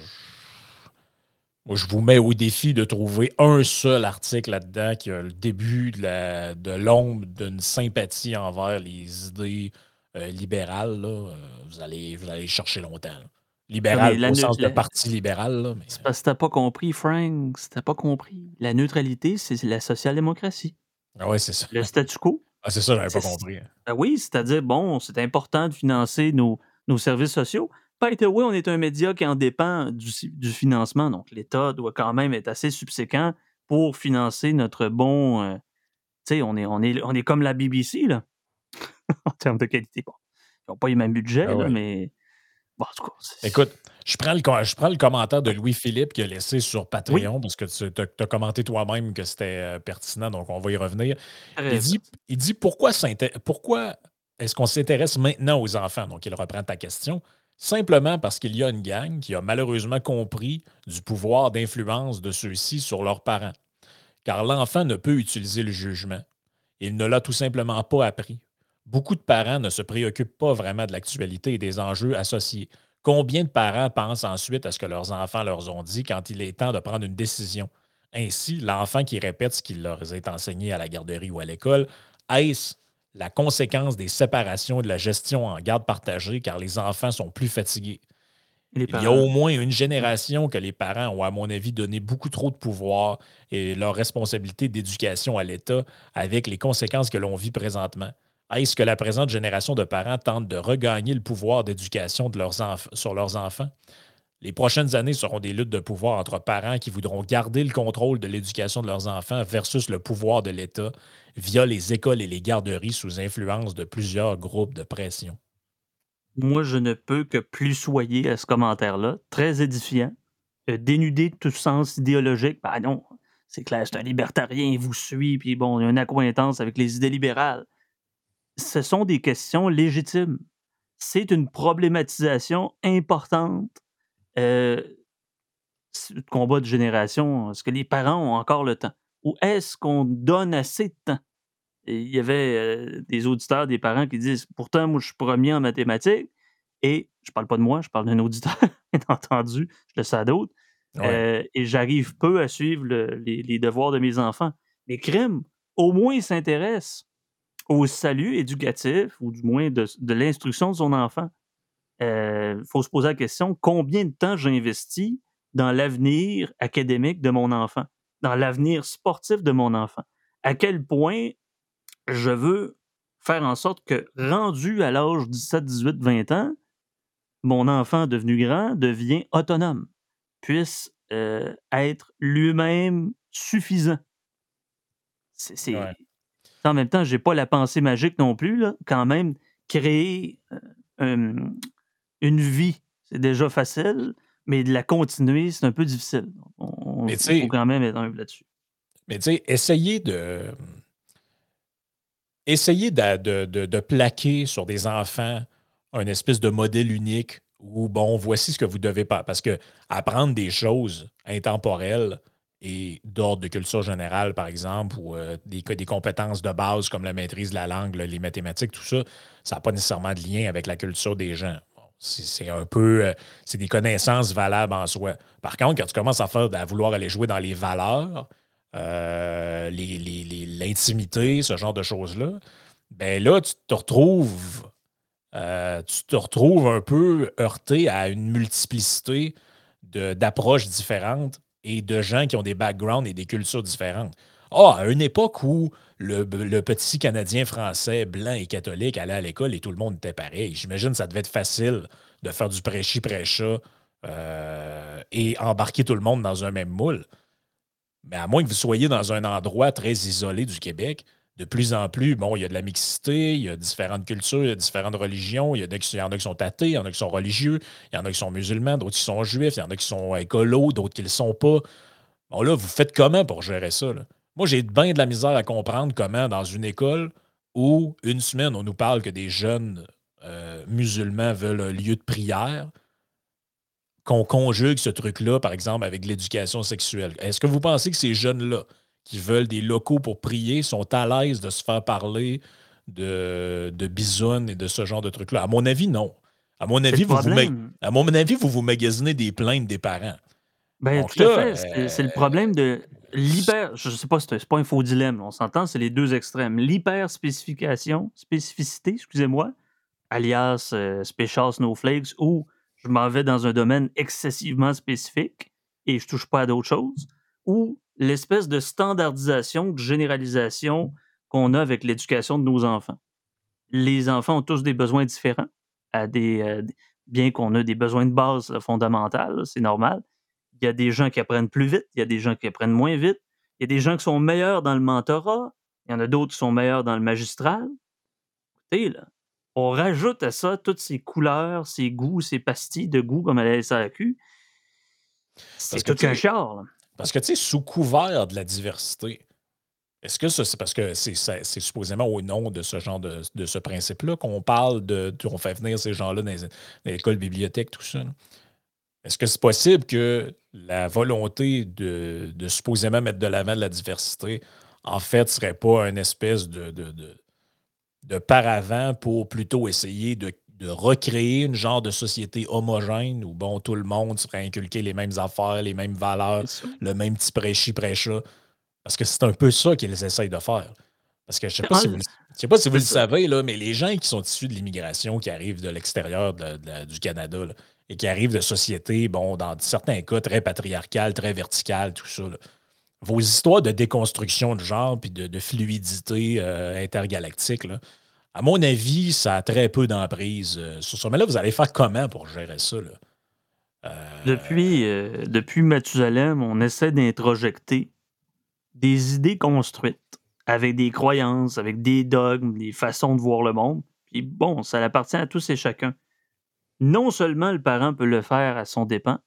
moi, je vous mets au défi de trouver un seul article là-dedans qui a le début de l'ombre d'une sympathie envers les idées euh, libérales. Euh, Vous, allez, vous allez chercher longtemps. Libéral, la au sens de parti libéral. là, mais- C'est parce que t'as pas compris, Frank. Si t'as pas compris. La neutralité, c'est la social-démocratie. Ah ouais, c'est ça. Le statu quo. Ah, c'est ça, j'avais pas compris. Ben oui, c'est-à-dire, bon, c'est important de financer nos, nos services sociaux. By the way, on est un média qui en dépend du, du financement. Donc, l'État doit quand même être assez subséquent pour financer notre bon. euh, tu sais, on est, on, est, on est comme la BBC, là, en termes de qualité. Bon, ils n'ont pas les mêmes budgets, Ah là, mais. Bon, en tout cas, c'est- Écoute, je prends, le, co- je prends le commentaire de Louis-Philippe qui a laissé sur Patreon parce que tu as, commenté toi-même que c'était euh, pertinent, donc on va y revenir. Il dit, il dit pourquoi, s'inté- pourquoi est-ce qu'on s'intéresse maintenant aux enfants? Donc, il reprend ta question. Simplement parce qu'il y a une gang qui a malheureusement compris du pouvoir d'influence de ceux-ci sur leurs parents. Car l'enfant ne peut utiliser le jugement. Il ne l'a tout simplement pas appris. Beaucoup de parents ne se préoccupent pas vraiment de l'actualité et des enjeux associés. Combien de parents pensent ensuite à ce que leurs enfants leur ont dit quand il est temps de prendre une décision? Ainsi, l'enfant qui répète ce qu'il leur est enseigné à la garderie ou à l'école, est-ce la conséquence des séparations et de la gestion en garde partagée car les enfants sont plus fatigués? Il y a au moins une génération que les parents ont, à mon avis, donné beaucoup trop de pouvoir et leur responsabilité d'éducation à l'État avec les conséquences que l'on vit présentement. Est-ce que la présente génération de parents tente de regagner le pouvoir d'éducation sur leurs enfants? Les prochaines années seront des luttes de pouvoir entre parents qui voudront garder le contrôle de l'éducation de leurs enfants versus le pouvoir de l'État via les écoles et les garderies sous influence de plusieurs groupes de pression. Moi, je ne peux que plus soyer à ce commentaire-là. Très édifiant. Euh, dénudé de tout sens idéologique. Ben non, c'est clair, c'est un libertarien, il vous suit, puis bon, il y a une accointance avec les idées libérales. Ce sont des questions légitimes. C'est une problématisation importante. Euh, combat de génération. Est-ce que les parents ont encore le temps? Ou est-ce qu'on donne assez de temps? Et il y avait euh, des auditeurs, des parents qui disent Pourtant, moi, je suis premier en mathématiques. Et je parle pas de moi, je parle d'un auditeur, bien entendu, je le sais à d'autres. Ouais. Euh, et j'arrive peu à suivre le- les, les devoirs de mes enfants. Les crimes, au moins, ils s'intéressent au salut éducatif, ou du moins de, l'instruction de son enfant. Il faut se poser la question combien de temps j'investis dans l'avenir académique de mon enfant, dans l'avenir sportif de mon enfant? À quel point je veux faire en sorte que, rendu à l'âge 17, 18, 20 ans, mon enfant devenu grand devient autonome, puisse euh, être lui-même suffisant. C'est. En même temps, j'ai pas la pensée magique non plus. Là. Quand même, créer euh, un- une vie, c'est déjà facile, mais de la continuer, c'est un peu difficile. On, Mais faut quand même être humble là-dessus. Mais tu sais, essayez de. Essayez de, de- de- de plaquer sur des enfants un espèce de modèle unique où, bon, voici ce que vous devez pas. Parce que apprendre des choses intemporelles et d'ordre de culture générale, par exemple, ou euh, des, compétences de base comme la maîtrise de la langue, les mathématiques, tout ça, ça n'a pas nécessairement de lien avec la culture des gens. C'est un peu. euh, c'est des connaissances valables en soi. Par contre, quand tu commences à, faire, à vouloir aller jouer dans les valeurs, euh, les- les- l'intimité, ce genre de choses-là, ben là, tu te retrouves. tu te retrouves un peu heurté à une multiplicité d'approches différentes et de gens qui ont des backgrounds et des cultures différentes. Ah, à une époque où le, petit Canadien français blanc et catholique allait à l'école et tout le monde était pareil, j'imagine que ça devait être facile de faire du prêchi-prêcha euh, et embarquer tout le monde dans un même moule. Mais à moins que vous soyez dans un endroit très isolé du Québec, de plus en plus, bon, il y a de la mixité, il y a différentes cultures, il y a différentes religions, il y, a en a qui sont athées, il y en a qui sont religieux, il y en a qui sont musulmans, d'autres qui sont juifs, il y en a qui sont écolos, d'autres qui ne le sont pas. Bon, là, vous faites comment pour gérer ça? Moi, j'ai bien de la misère à comprendre comment, dans une école où une semaine, on nous parle que des jeunes euh, musulmans veulent un lieu de prière, qu'on conjugue ce truc-là, par exemple, avec l'éducation sexuelle. Est-ce que vous pensez que ces jeunes-là, qui veulent des locaux pour prier, sont à l'aise de se faire parler de, de bisounes et de ce genre de trucs-là? À mon avis, non. À mon avis, vous vous, à mon avis, vous vous magasinez des plaintes des parents. Ben, Donc tout à fait. C'est c'est le euh, problème de l'hyper. Je sais pas, c'est c'est pas un faux dilemme. On s'entend, c'est les deux extrêmes. L'hyper-spécification, spécificité, excusez-moi, alias euh, Special Snowflakes, où je m'en vais dans un domaine excessivement spécifique et je touche pas à d'autres choses, ou l'espèce de standardisation, de généralisation qu'on a avec l'éducation de nos enfants. Les enfants ont tous des besoins différents, à des, euh, bien qu'on a des besoins de base là, fondamentaux, là, c'est normal. Il y a des gens qui apprennent plus vite, il y a des gens qui apprennent moins vite, il y a des gens qui sont meilleurs dans le mentorat, il y en a d'autres qui sont meilleurs dans le magistral. Écoutez, là, on rajoute à ça toutes ces couleurs, ces goûts, ces pastilles de goût comme à la SAQ. C'est tout sais, char. là. Parce que, tu sais, sous couvert de la diversité, est-ce que ça, c'est parce que c'est supposément au nom de ce genre de, de ce principe-là qu'on parle de, qu'on fait venir ces gens-là dans les, écoles, bibliothèques, tout ça? Est-ce que c'est possible que la volonté de, de supposément mettre de l'avant de la diversité, en fait, serait pas une espèce de, de, de, de paravent pour plutôt essayer de, de recréer une genre de société homogène où, bon, tout le monde serait inculqué les mêmes affaires, les mêmes valeurs, le même petit prêchi-prêcha? Parce que c'est un peu ça qu'ils essayent de faire. Parce que je ne sais pas, si vous, le- je sais pas si vous le c'est ça. savez, là, mais les gens qui sont issus de l'immigration, qui arrivent de l'extérieur du Canada, là, et qui arrivent de sociétés, bon, dans certains cas, très patriarcales, très verticales, tout ça, là, vos histoires de déconstruction de genre puis de, de fluidité euh, intergalactique, là, à mon avis, ça a très peu d'emprise euh, sur ça. Mais là, vous allez faire comment pour gérer ça? Euh, Depuis, euh, depuis Mathusalem, on essaie d'introjecter des idées construites avec des croyances, avec des dogmes, des façons de voir le monde. Puis bon, ça appartient à tous et chacun. non seulement le parent peut le faire à son dépens,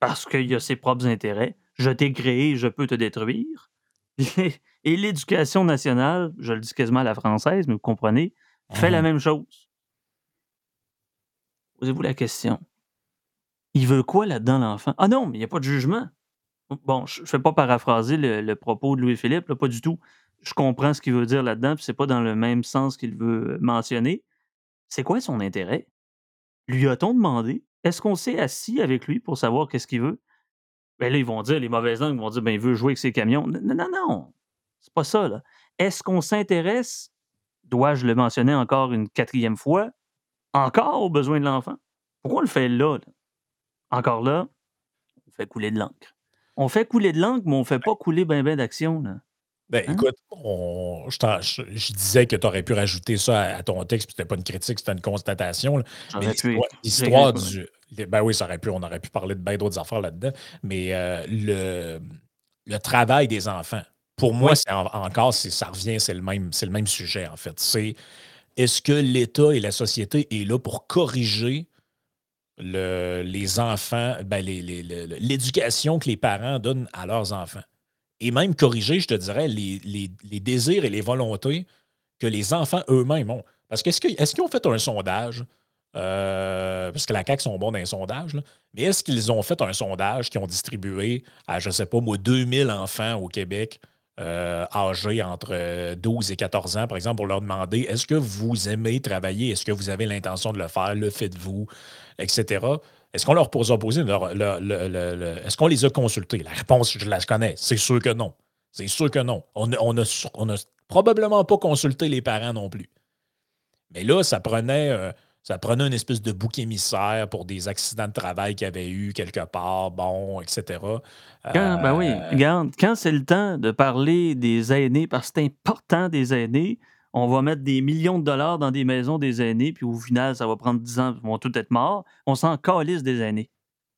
parce qu'il a ses propres intérêts, je t'ai créé, je peux te détruire, et l'éducation nationale, je le dis quasiment à la française, mais vous comprenez, fait la Mhm. même chose. Posez-vous la question. Il veut quoi là-dedans, l'enfant? Ah non, mais il n'y a pas de jugement. Bon, je ne fais pas paraphraser le, le propos de Louis-Philippe, là, pas du tout. Je comprends ce qu'il veut dire là-dedans, puis c'est pas dans le même sens qu'il veut mentionner. C'est quoi son intérêt? Lui a-t-on demandé? Est-ce qu'on s'est assis avec lui pour savoir qu'est-ce qu'il veut? Ben là, ils vont dire, les mauvaises langues vont dire, ben il veut jouer avec ses camions. Non, non, non. C'est pas ça, là. Est-ce qu'on s'intéresse, dois-je le mentionner encore une quatrième fois, encore aux besoins de l'enfant? Pourquoi on le fait là, là? Encore là, on fait couler de l'encre. On fait couler de l'encre, mais on fait pas couler ben ben d'action, là. Ben, Hein? écoute, on- je, t'en- je- je disais que tu aurais pu rajouter ça à, à ton texte, puis c'était pas une critique, c'était une constatation. l'histoire- du. Ben oui, ça aurait pu, on aurait pu parler de bien d'autres affaires là-dedans. Mais euh, le, le travail des enfants, pour moi, Oui. c'est en- encore, ça revient, c'est le, même, c'est le même sujet, en fait. C'est est-ce que l'État et la société est là pour corriger le- les enfants, ben, les- les- l'éducation que les parents donnent à leurs enfants? et même corriger, je te dirais, les, désirs et les volontés que les enfants eux-mêmes ont. Parce que- est-ce qu'ils ont fait un sondage? euh, parce que la CAQ sont bons dans les sondages, là, mais est-ce qu'ils ont fait un sondage qu'ils ont distribué à, je ne sais pas moi, 2000 enfants au Québec euh, âgés entre euh, 12 et 14 ans, par exemple, pour leur demander est-ce que vous aimez travailler? Est-ce que vous avez l'intention de le faire? Le faites-vous? Etc. Est-ce qu'on leur pose, a posé leur- le- le- le- le- est-ce qu'on les a consultés? La réponse, je la connais. C'est sûr que non. C'est sûr que non. On a, on a sur- on a probablement pas consulté les parents non plus. Mais là, ça prenait, euh, ça prenait une espèce de bouc émissaire pour des accidents de travail qu'il y avait eu quelque part, bon, etc. Quand, ben oui, Euh, regarde, quand c'est le temps de parler des aînés, parce que c'est important des aînés, on va mettre des millions de dollars dans des maisons des aînés, puis au final, ça va prendre 10 ans, ils vont tous être morts. On s'en calisse des aînés.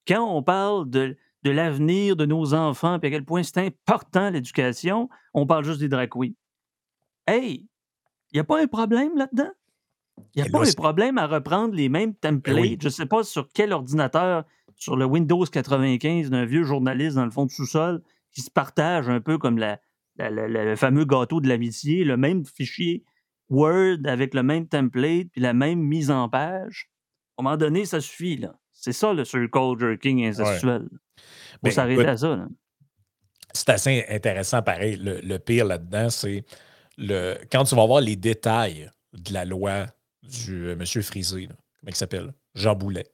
Quand on parle de, de l'avenir de nos enfants, puis à quel point c'est important l'éducation, on parle juste des drag queens. Hey, il n'y a pas un problème là-dedans? Il n'y a Et pas là, un c'est- problème à reprendre les mêmes templates. oui. Je ne sais pas sur quel ordinateur, sur le Windows 95 d'un vieux journaliste dans le fond du sous-sol qui se partage un peu comme la, la- la- la- le fameux gâteau de l'amitié, le même fichier Word avec le même template puis la même mise en page. À un moment donné, ça suffit. là. C'est ça le circle jerking incestuel. Il faut Ben, s'arrêter à ça. là. c'est assez intéressant, pareil. Le, le pire là-dedans, c'est le quand tu vas voir les détails de la loi du euh, monsieur Frisé, comment il s'appelle? Jean Boulet.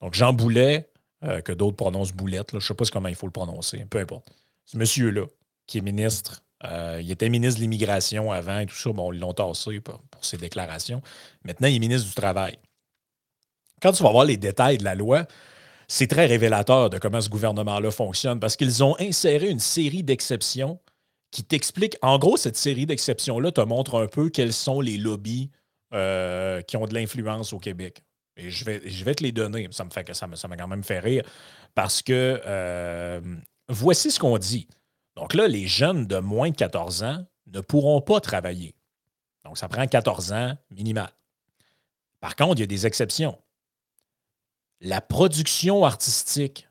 Donc, Jean Boulet, euh, que d'autres prononcent Boulette, je ne sais pas comment il faut le prononcer, peu importe. Ce monsieur-là, qui est ministre, euh, il était ministre de l'immigration avant et tout ça, bon, ils l'ont tassé pour, pour ses déclarations. Maintenant, il est ministre du Travail. Quand tu vas voir les détails de la loi, c'est très révélateur de comment ce gouvernement-là fonctionne parce qu'ils ont inséré une série d'exceptions qui t'expliquent. En gros, cette série d'exceptions-là te montre un peu quels sont les lobbies euh, qui ont de l'influence au Québec. Et je vais, je vais te les donner. Ça me fait que ça me- ça m'a quand même fait rire parce que euh, voici ce qu'on dit. Donc là, les jeunes de moins de 14 ans ne pourront pas travailler. Donc, ça prend 14 ans minimal. Par contre, il y a des exceptions. La production artistique.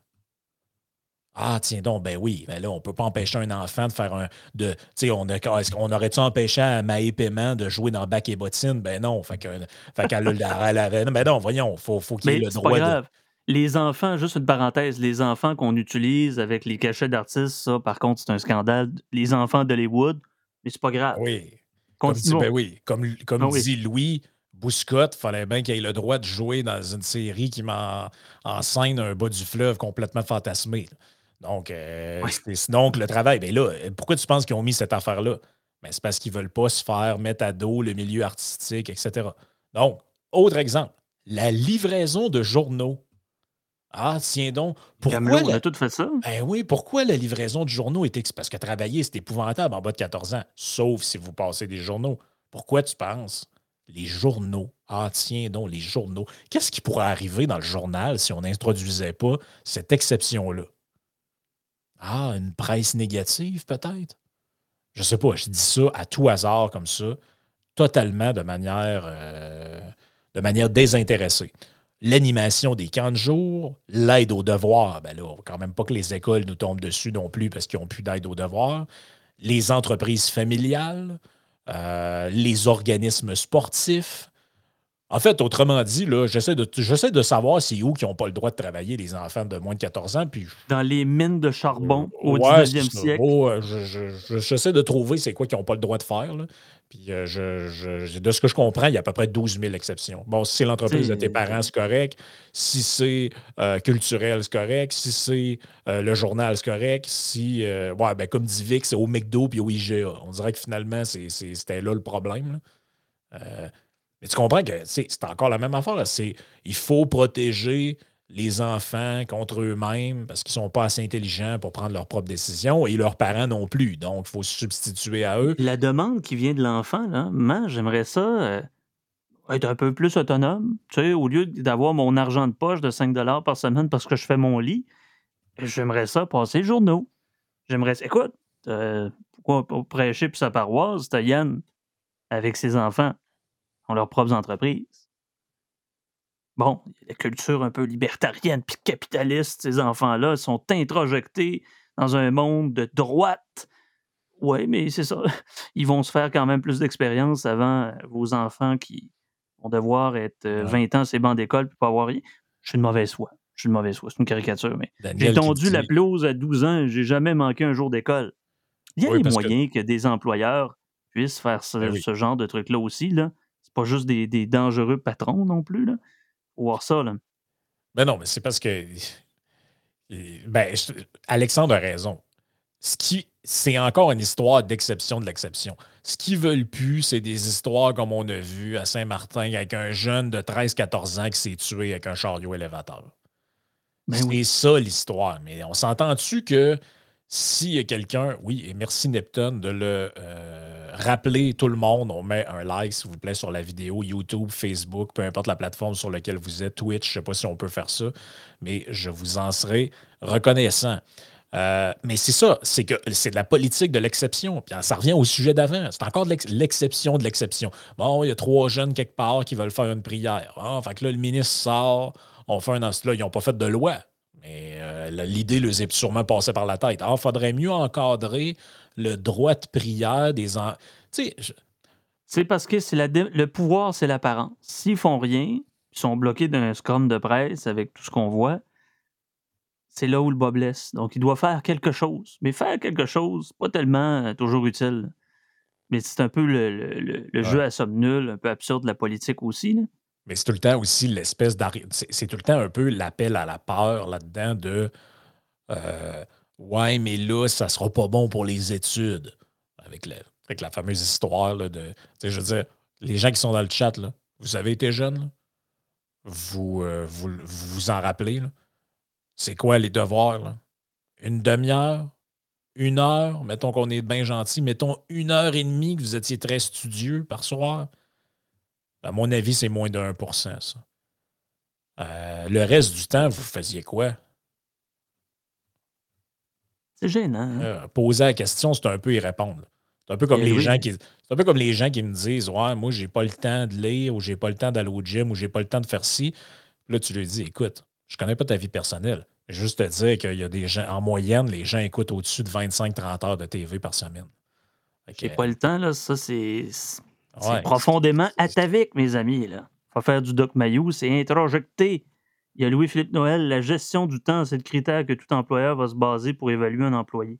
Ah, tiens donc, ben oui, ben là, on ne peut pas empêcher un enfant de faire un. De, tu sais, on, a- est-ce qu'on aurait-tu empêché à Maë Paiement de jouer dans Bac et Bottine? Ben non. Fait que, fait qu'elle a avait- Ben non, voyons, il faut, faut qu'il ait le pas droit de. Les enfants, juste une parenthèse, les enfants qu'on utilise avec les cachets d'artistes, ça, par contre, c'est un scandale. Les enfants d'Hollywood, mais c'est pas grave. Oui. Comme, dit, ben oui, comme, comme Ah oui. dit Louis Bouscotte, il fallait bien qu'il ait le droit de jouer dans une série qui m'en en scène un bas du fleuve complètement fantasmé. là. Donc, euh, Oui. c'est- donc, le travail, ben là, pourquoi tu penses qu'ils ont mis cette affaire-là? Ben, c'est parce qu'ils ne veulent pas se faire mettre à dos le milieu artistique, etc. Donc, autre exemple, la livraison de journaux. Ah, tiens donc, pourquoi Gamelot, on a tout fait ça. ben oui, pourquoi la livraison de journaux est Parce que travailler, c'est épouvantable en bas de 14 ans, sauf si vous passez des journaux. Pourquoi tu penses? Les journaux? Ah, tiens donc, les journaux. Qu'est-ce qui pourrait arriver dans le journal si on n'introduisait pas cette exception-là? Ah, une presse négative, peut-être? Je sais pas, je dis ça à tout hasard comme ça, totalement de manière, euh, de manière désintéressée. l'animation des camps de jour, l'aide aux devoirs. Ben là, quand même pas que les écoles nous tombent dessus non plus parce qu'ils n'ont plus d'aide aux devoirs. Les entreprises familiales, euh, les organismes sportifs. En fait, autrement dit, j'essaie de, de savoir c'est où qui n'ont pas le droit de travailler, les enfants de moins de 14 ans. Puis, Dans les mines de charbon au 19e siècle. Oh, j'essaie de trouver c'est quoi qui n'ont pas le droit de faire. Puis euh, je, de ce que je comprends, il y a à peu près 12 000 exceptions. Bon, si c'est l'entreprise de tes parents, c'est correct. Si c'est euh, culturel, c'est correct. Si c'est euh, le journal, c'est correct. Si, ouais, ben, comme dit Vic, c'est au McDo puis au IGA. On dirait que finalement, c'était là le problème. Mais tu comprends que c'est encore la même affaire. Il faut protéger les enfants contre eux-mêmes parce qu'ils ne sont pas assez intelligents pour prendre leurs propres décisions et leurs parents non plus. Donc, il faut se substituer à eux. La demande qui vient de l'enfant, là, moi, j'aimerais ça euh, être un peu plus autonome. Tu sais, au lieu d'avoir mon argent de poche de 5 par semaine parce que je fais mon lit, j'aimerais ça passer journaux. J'aimerais Écoute, euh, pourquoi pour prêcher pour sa paroisse, Yann, avec ses enfants, ont leurs propres entreprises bon, la culture un peu libertarienne puis capitaliste, ces enfants-là sont introjectés dans un monde de droite. Oui, mais c'est ça. Ils vont se faire quand même plus d'expérience avant euh, vos enfants qui vont devoir être 20 euh, ans ces bancs d'école puis pas avoir rien. Je suis une mauvaise foi. Je suis une mauvaise foi. C'est une caricature, mais j'ai tendu la pelouse à 12 ans. J'ai jamais manqué un jour d'école. Il y a des moyens que... des employeurs puissent faire ce, ben genre de truc-là aussi. Là. Pas juste des, des dangereux patrons non plus. Là voir ça. Là. Ben non, mais c'est parce que. Ben, Alexandre a raison. Ce qui, c'est encore une histoire d'exception de l'exception. Ce qu'ils veulent plus, c'est des histoires comme on a vu à Saint-Martin avec un jeune de 13-14 ans qui s'est tué avec un chariot élévateur. Ben c'est ça l'histoire. Mais on s'entend-tu que s'il y a quelqu'un, oui, et merci Neptune de le euh, rappeler tout le monde, on met un like, s'il vous plaît, sur la vidéo, YouTube, Facebook, peu importe la plateforme sur laquelle vous êtes, Twitch, je ne sais pas si on peut faire ça, mais je vous en serai reconnaissant. Euh, mais c'est ça, c'est que c'est de la politique de l'exception. Puis ça revient au sujet d'avant. C'est encore l'exception de l'exception. Bon, il y a trois jeunes quelque part qui veulent faire une prière. Ah, fait que là, le ministre sort, on fait un là, ils n'ont pas fait de loi. Mais euh, l'idée leur est sûrement passée par la tête. il faudrait mieux encadrer le droit de prière des enfants. C'est parce que c'est le pouvoir, c'est l'apparence. S'ils font rien, ils sont bloqués d'un scrum de presse avec tout ce qu'on voit, c'est là où le bas blesse. Donc, il doit faire quelque chose. Mais faire quelque chose, pas tellement euh, toujours utile. Mais c'est un peu le, jeu à somme nulle, un peu absurde de la politique aussi. Là. Mais c'est tout le temps aussi l'espèce d'arrêt. C'est tout le temps un peu l'appel à la peur là-dedans de euh, Ouais, mais là, ça sera pas bon pour les études. Avec, la fameuse histoire de. Je veux dire, les gens qui sont dans le chat, là, vous avez été jeune, vous, euh, vous, vous, en rappelez. C'est quoi les devoirs? Une demi-heure? Une heure? Mettons qu'on est bien gentil. Mettons une heure et demie que vous étiez très studieux par soir. À mon avis, c'est moins de 1 ça. Euh, le reste du temps, vous faisiez quoi? C'est gênant. Hein? Euh, poser la question, c'est un peu y répondre. C'est un peu comme eh les gens qui. C'est un peu comme les gens qui me disent Ouais, moi, j'ai pas le temps de lire, ou j'ai pas le temps d'aller au gym, ou j'ai pas le temps de faire ci. Là, tu lui dis Écoute, je connais pas ta vie personnelle. Juste te dire qu'il y a des gens, en moyenne, les gens écoutent au-dessus de 25-30 heures de TV par semaine. J'ai pas le temps, là. Ça, c'est. C'est profondément atavique, mes amis. Là. Faut faire du Doc Mayou, c'est introjecté. Il y a Louis-Philippe Noël, la gestion du temps, c'est le critère que tout employeur va se baser pour évaluer un employé.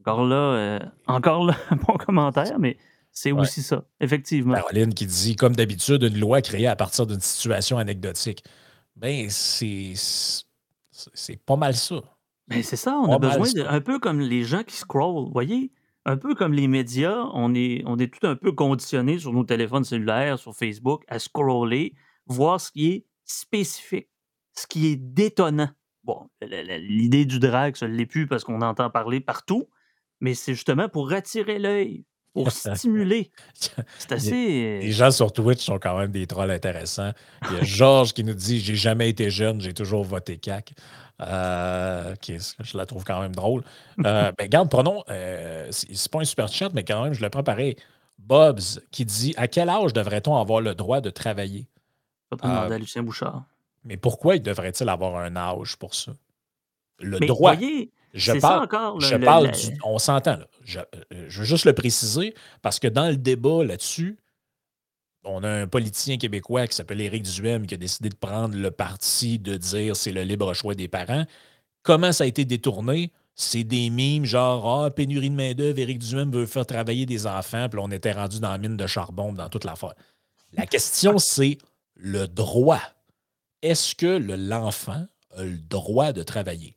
Encore là, euh, encore là, bon commentaire, mais c'est aussi ça, effectivement. Caroline qui dit, comme d'habitude, une loi créée à partir d'une situation anecdotique. Ben, c'est. C'est pas mal ça. Ben, c'est ça, on a besoin de, un peu comme les gens qui scrollent, vous voyez? Un peu comme les médias, on est, on est tout un peu conditionné sur nos téléphones cellulaires, sur Facebook, à scroller, voir ce qui est spécifique, ce qui est détonnant. Bon, l'idée du drag, ça ne l'est plus parce qu'on entend parler partout, mais c'est justement pour attirer l'œil, pour stimuler. C'est assez. Les gens sur Twitch sont quand même des trolls intéressants. Il y a Georges qui nous dit J'ai jamais été jeune, j'ai toujours voté CAC. Euh, je la trouve quand même drôle. Euh, ben, garde, prenons, euh, c'est pas un super chat, mais quand même, je le prends pareil. Bobs qui dit À quel âge devrait-on avoir le droit de travailler? Pas demander à Lucien Bouchard. Mais pourquoi il devrait-il avoir un âge pour ça? Le Mais droit. voyez, Je c'est ça parle, encore. je le- le- parle du- On s'entend, là. Je, euh, je veux juste le préciser parce que dans le débat là-dessus, on a un politicien québécois qui s'appelle Éric Duhem qui a décidé de prendre le parti de dire c'est le libre choix des parents. Comment ça a été détourné? C'est des mimes genre Ah, pénurie de main-d'œuvre, Éric Duhem veut faire travailler des enfants, puis on était rendu dans la mine de charbon dans toute l'affaire. La question, c'est le droit. Est-ce que le- l'enfant a le droit de travailler?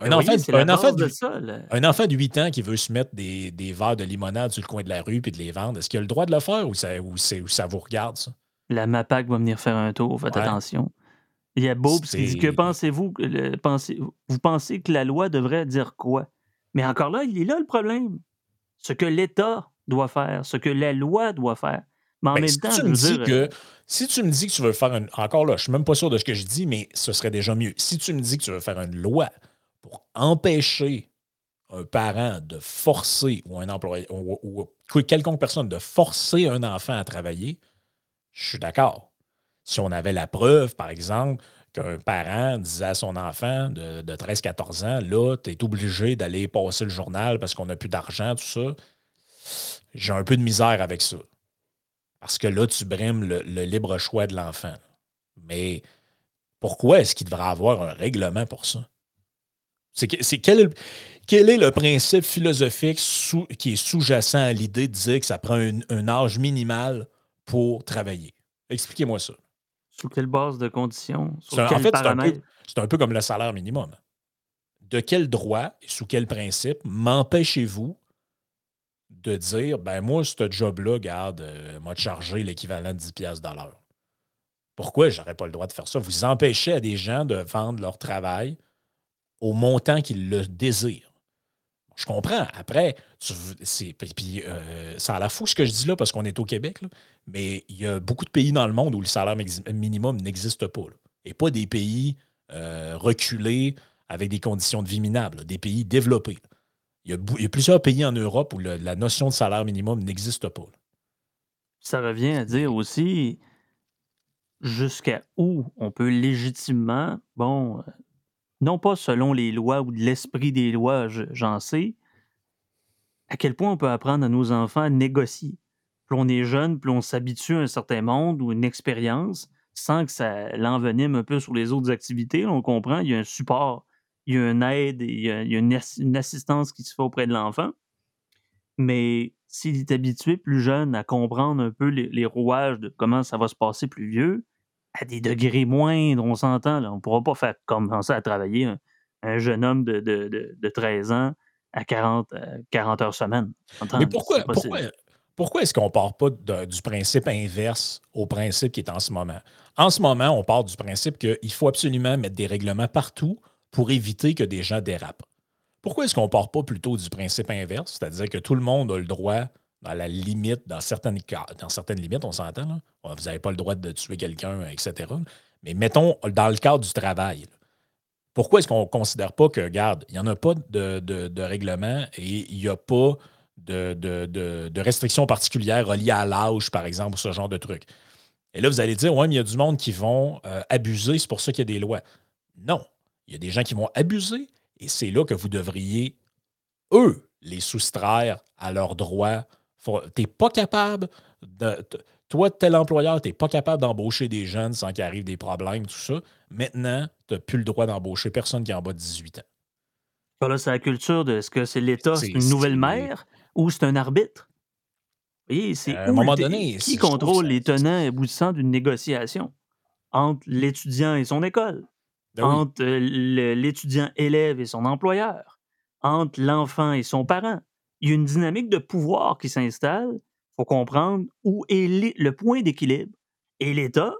Un, oui, enfant, un, enfant de de, ça. là. un enfant de 8 ans qui veut se mettre des, des verres de limonade sur le coin de la rue puis de les vendre, est-ce qu'il a le droit de le faire ou ça, ou c'est- ou ça vous regarde, ça? La MAPAC va venir faire un tour, faites Ouais. attention. Il y a Bob qui dit que pensez-vous, pensez, vous pensez que la loi devrait dire quoi? Mais encore là, il est là le problème. Ce que l'État doit faire, ce que la loi doit faire. Mais en Ben, même si, temps, tu me dis dire, que, euh, si tu me dis que tu veux faire une. Encore là, je suis même pas sûr de ce que je dis, mais ce serait déjà mieux. Si tu me dis que tu veux faire une loi pour empêcher un parent de forcer ou un employé ou, quelconque personne de forcer un enfant à travailler, je suis d'accord. Si on avait la preuve, par exemple, qu'un parent disait à son enfant de, de 13-14 ans, là, tu es obligé d'aller passer le journal parce qu'on n'a plus d'argent, tout ça, j'ai un peu de misère avec ça. Parce que là, tu brimes le, le libre choix de l'enfant. Mais pourquoi est-ce qu'il devrait avoir un règlement pour ça? C'est que- c'est quel, est le- quel est le principe philosophique sous- qui est sous-jacent à l'idée de dire que ça prend un, un âge minimal pour travailler? Expliquez-moi ça. sous quelle base de conditions? Sur C'est un- en quel fait, c'est un, peu, paramètre? c'est un peu comme le salaire minimum. De quel droit et sous quel principe m'empêchez-vous de dire, ben moi, ce job-là, garde, euh, m'a chargé l'équivalent de 10 piastres de l'heure? Pourquoi j'aurais pas le droit de faire ça? Vous empêchez à des gens de vendre leur travail au montant qu'ils le désirent. Je comprends. Après, tu- c'est, puis, euh, ça a la fou ce que je dis là parce qu'on est au Québec, mais il y a beaucoup de pays dans le monde où le salaire minimum n'existe pas. Et pas des pays euh, reculés avec des conditions de vie minables, des pays développés. Il y, a, plusieurs pays en Europe où la notion de salaire minimum n'existe pas. Ça revient à dire aussi jusqu'à où on peut légitimement, bon, non pas selon les lois ou l'esprit des lois, je- j'en sais, à quel point on peut apprendre à nos enfants à négocier. Plus on est jeune, plus on s'habitue à un certain monde ou une expérience sans que ça l'envenime un peu sur les autres activités. On comprend, il y a un support, il y a une aide, il y a, une, ass- une assistance qui se fait auprès de l'enfant. Mais s'il est habitué plus jeune à comprendre un peu les rouages de comment ça va se passer plus vieux, à des degrés moindres, on s'entend, là, on ne pourra pas faire commencer à travailler un, un jeune homme de, de- de- de 13 ans à 40, euh, 40 heures semaine. Mais pourquoi, pourquoi, pourquoi est-ce qu'on ne part pas de- du principe inverse au principe qui est en ce moment? En ce moment, on part du principe qu'il faut absolument mettre des règlements partout pour éviter que des gens dérapent. Pourquoi est-ce qu'on ne part pas plutôt du principe inverse, c'est-à-dire que tout le monde a le droit, dans la limite, dans certaines, dans certaines limites, on s'entend, là. Vous n'avez pas le droit de tuer quelqu'un, etc. Mais mettons, dans le cadre du travail, pourquoi est-ce qu'on ne considère pas que, regarde, il n'y en a pas de, règlement et il n'y a pas de, restrictions particulières reliées à l'âge, par exemple, ou ce genre de truc? Et là, vous allez dire, ouais, mais il y a du monde qui vont euh, abuser, c'est pour ça qu'il y a des lois. Non. Il y a des gens qui vont abuser et c'est là que vous devriez, eux, les soustraire à leurs droits. Tu n'es pas capable de. Toi, tel employeur, tu n'es pas capable d'embaucher des jeunes sans qu'il arrive des problèmes, tout ça. Maintenant, tu n'as plus le droit d'embaucher personne qui est en bas de 18 ans. Ah, Là, c'est la culture de est-ce que c'est l'État, c'est une nouvelle mère ou c'est un arbitre? Voyez, c'est À un moment donné, qui contrôle les tenants et aboutissants d'une négociation? Entre l'étudiant et son école, Ben oui. entre euh, l'étudiant élève et son employeur, entre l'enfant et son parent. Il y a une dynamique de pouvoir qui s'installe. Il faut comprendre où est le point d'équilibre. Et l'État,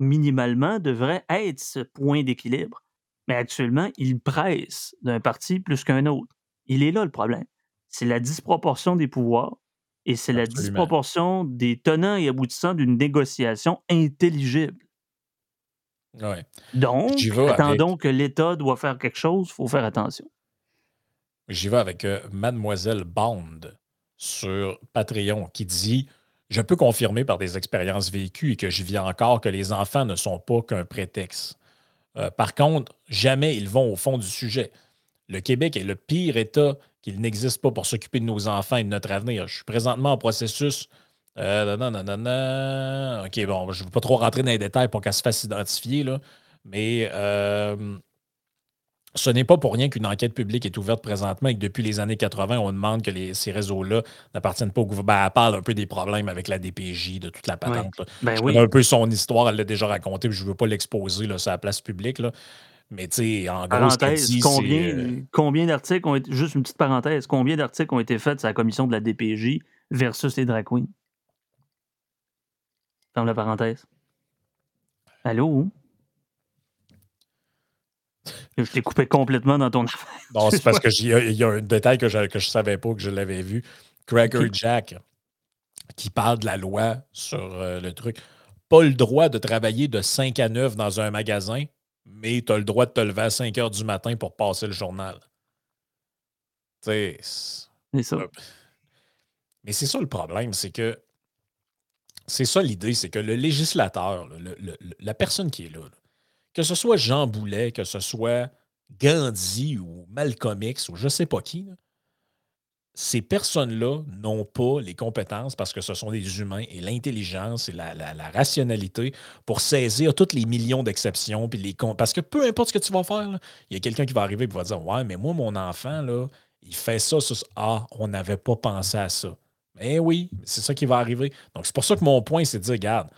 minimalement, devrait être ce point d'équilibre. Mais actuellement, il presse d'un parti plus qu'un autre. Il est là le problème. C'est la disproportion des pouvoirs et c'est la disproportion des tenants et aboutissants d'une négociation intelligible. Ouais. Donc, avec- attendons que l'État doit faire quelque chose, il faut faire attention. J'y vais avec euh, Mademoiselle Bond sur Patreon qui dit je peux confirmer par des expériences vécues et que je vis encore que les enfants ne sont pas qu'un prétexte. Euh, par contre, jamais ils vont au fond du sujet. Le Québec est le pire État qu'il n'existe pas pour s'occuper de nos enfants et de notre avenir. Je suis présentement en processus. Euh, non, non, non, non. OK, bon, je ne veux pas trop rentrer dans les détails pour qu'elle se fasse identifier, là, mais euh, ce n'est pas pour rien qu'une enquête publique est ouverte présentement et que depuis les années 80, on demande que ces réseaux-là n'appartiennent pas au gouvernement. Ben, elle parle un peu des problèmes avec la DPJ, de toute la patente. Ben je un peu son histoire, elle l'a déjà raconté, je ne veux pas l'exposer sur la place publique. Là. Mais tu sais, en gros, combien, euh, combien d'articles ont été, juste une petite parenthèse, combien d'articles ont été faits sur la commission de la DPJ versus les drag queens? Ferme la parenthèse. Allô? Je t'ai coupé complètement dans ton affaire. Non, c'est parce qu'il y, y, a un détail que je ne savais pas, que je l'avais vu. Gregor Jack, qui parle de la loi sur euh, le truc. Pas le droit de travailler de 5 à 9 dans un magasin, mais tu as le droit de te lever à 5 heures du matin pour passer le journal. C'est ça. Mais c'est ça le problème, c'est que. C'est ça l'idée, c'est que le législateur, la personne qui est là que ce soit Jean Boulet, que ce soit Gandhi ou Malcolm X ou je ne sais pas qui, ces personnes-là n'ont pas les compétences parce que ce sont des humains et l'intelligence et la, rationalité pour saisir toutes les millions d'exceptions. Parce que peu importe ce que tu vas faire, il y a quelqu'un qui va arriver et va dire Ouais, mais moi, mon enfant, là, il fait ça, ça, Ah, on n'avait pas pensé à ça. Mais oui, c'est ça qui va arriver. Donc, c'est pour ça que mon point, c'est de dire Regarde,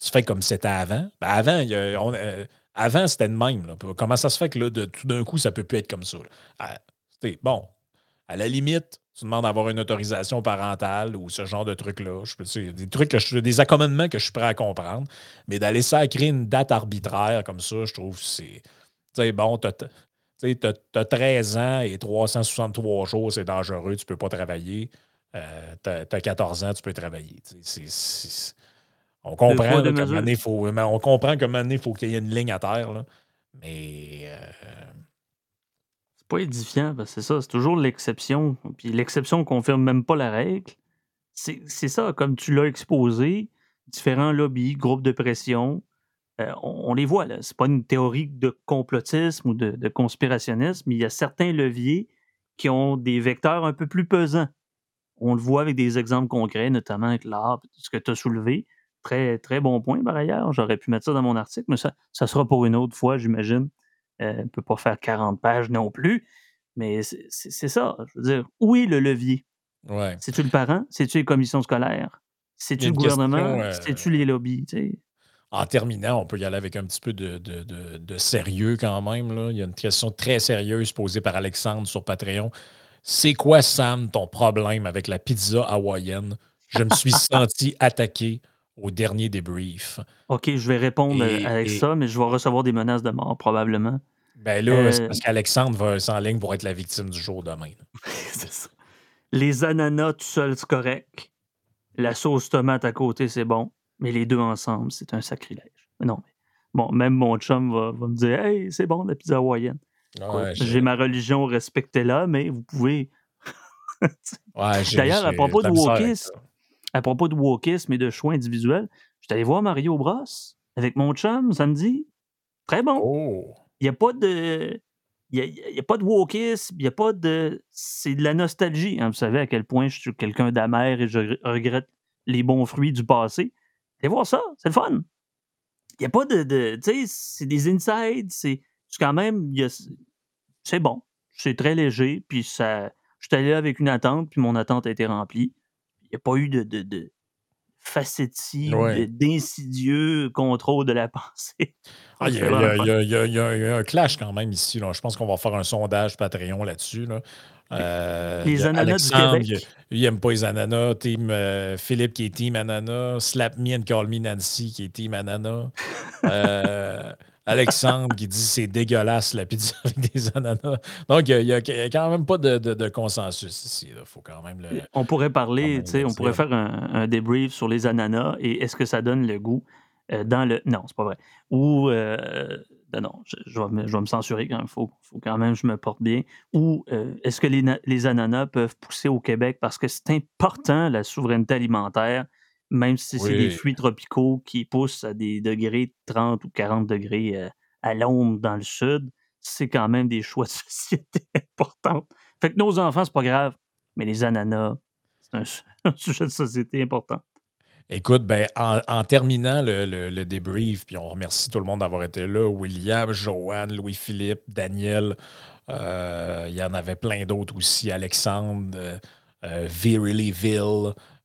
tu fais comme c'était avant. Ben, avant, il y a, on, euh, avant, c'était de même. Comment ça se fait que là, de, tout d'un coup, ça ne peut plus être comme ça? Ah, bon, à la limite, tu demandes d'avoir une autorisation parentale ou ce genre de trucs-là. Des trucs, des accommodements que je suis prêt à comprendre. Mais d'aller créer une date arbitraire comme ça, je trouve que c'est. bon, tu as, 13 ans et 363 jours, c'est dangereux, tu ne peux pas travailler. Euh, tu as, 14 ans, tu peux travailler. C'est on comprend que faut, on comprend que il faut qu'il y ait une ligne à terre. Là. Mais euh, c'est pas édifiant, parce que c'est ça, c'est toujours l'exception. Puis l'exception confirme même pas la règle. C'est ça, comme tu l'as exposé, différents lobbies, groupes de pression, euh, on, les voit là. C'est pas une théorie de complotisme ou de, conspirationnisme, mais il y a certains leviers qui ont des vecteurs un peu plus pesants. On le voit avec des exemples concrets, notamment avec l'art, ce que tu as soulevé. Très, très bon point par ailleurs. J'aurais pu mettre ça dans mon article, mais ça, ça sera pour une autre fois, j'imagine. Euh, on ne peut pas faire 40 pages non plus. Mais c'est ça. Je veux dire, où est le levier? Ouais. C'est-tu le parent? C'est-tu les commissions scolaires? C'est-tu le gouvernement? Euh, C'est-tu les lobbies? En terminant, on peut y aller avec un petit peu de, de, de, sérieux quand même. Là. Il y a une question très sérieuse posée par Alexandre sur Patreon. C'est quoi, Sam, ton problème avec la pizza hawaïenne? Je me suis senti attaqué au dernier débrief. OK, je vais répondre avec ça, mais je vais recevoir des menaces de mort probablement. Ben là, c'est euh, parce qu'Alexandre va s'enligner pour être la victime du jour demain. c'est ça. Les ananas tout seul, c'est correct. La sauce tomate à côté, c'est bon. Mais les deux ensemble, c'est un sacrilège. non, mais bon, même mon chum va, me dire Hey, c'est bon la pizza hawaïenne. J'ai ma religion, respectez-la, mais vous pouvez. D'ailleurs, à propos de wokisme, à propos de wokisme et de choix individuels, je suis allé voir Mario Bros avec mon chum samedi. Très bon. Oh. Il n'y a pas de. Il n'y a, pas de wokisme, il n'y a pas de. C'est de la nostalgie. Hein. Vous savez à quel point je suis quelqu'un d'amer et je regrette les bons fruits du passé. Allez voir ça, c'est le fun. Il n'y a pas de. tu sais, c'est des insides, c'est quand même. C'est bon. C'est très léger, puis ça. Je suis allé avec une attente, puis mon attente a été remplie n'y a pas eu de, de, de facétie, d'insidieux contrôle de la pensée. Il y, a un clash quand même ici. Là. Je pense qu'on va faire un sondage Patreon là-dessus. Euh, les ananas du Québec. Il n'aime pas les ananas. Team euh, Philippe qui est team ananas. Slap me and call me Nancy qui est team ananas. Euh, Alexandre qui dit c'est dégueulasse la pizza avec des ananas. Donc, il n'y a, quand même pas de, consensus ici. Faut quand même on pourrait parler, on pourrait faire un, débrief sur les ananas et est-ce que ça donne le goût euh, dans le. Non, c'est pas vrai. Ou. Euh, ben non, je, vais me, censurer quand même. Il faut, quand même que je me porte bien. Ou euh, est-ce que les, les, ananas peuvent pousser au Québec parce que c'est important, la souveraineté alimentaire même si c'est des fruits tropicaux qui poussent à des degrés 30 ou 40 degrés euh, à l'ombre dans le sud, c'est quand même des choix de société importants. Fait que nos enfants, c'est pas grave, mais les ananas, c'est un, sujet de société important. Écoute, ben, en, terminant le, débrief, puis on remercie tout le monde d'avoir été là, William, Joanne, Louis-Philippe, Daniel, euh, il y en avait plein d'autres aussi, Alexandre, euh, euh.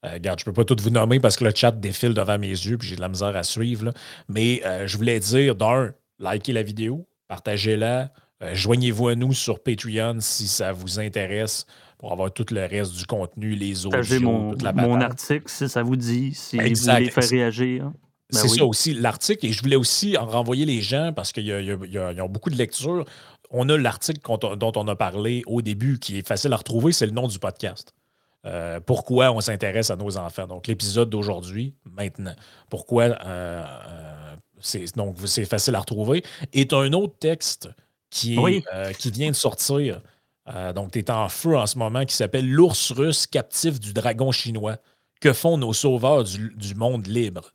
Euh, regarde, je ne peux pas tout vous nommer parce que le chat défile devant mes yeux puis j'ai de la misère à suivre. Mais je voulais dire, d'un, likez la vidéo, partagez-la, joignez-vous à nous sur Patreon si ça vous intéresse pour avoir tout le reste du contenu, les autres. mon, toute la mon article, si ça vous dit, si vous voulez faire réagir. Ben c'est ça aussi, l'article. Et je voulais aussi en renvoyer les gens parce qu'ils ont beaucoup de lectures. On a l'article dont on a parlé au début qui est facile à retrouver, c'est le nom du podcast. Euh, pourquoi on s'intéresse à nos enfants? Donc, l'épisode d'aujourd'hui, maintenant. Pourquoi euh, euh, c'est donc c'est facile à retrouver. Est un autre texte qui, qui vient de sortir donc, tu es en feu en ce moment qui s'appelle L'ours russe captif du dragon chinois. Que font nos sauveurs du, monde libre?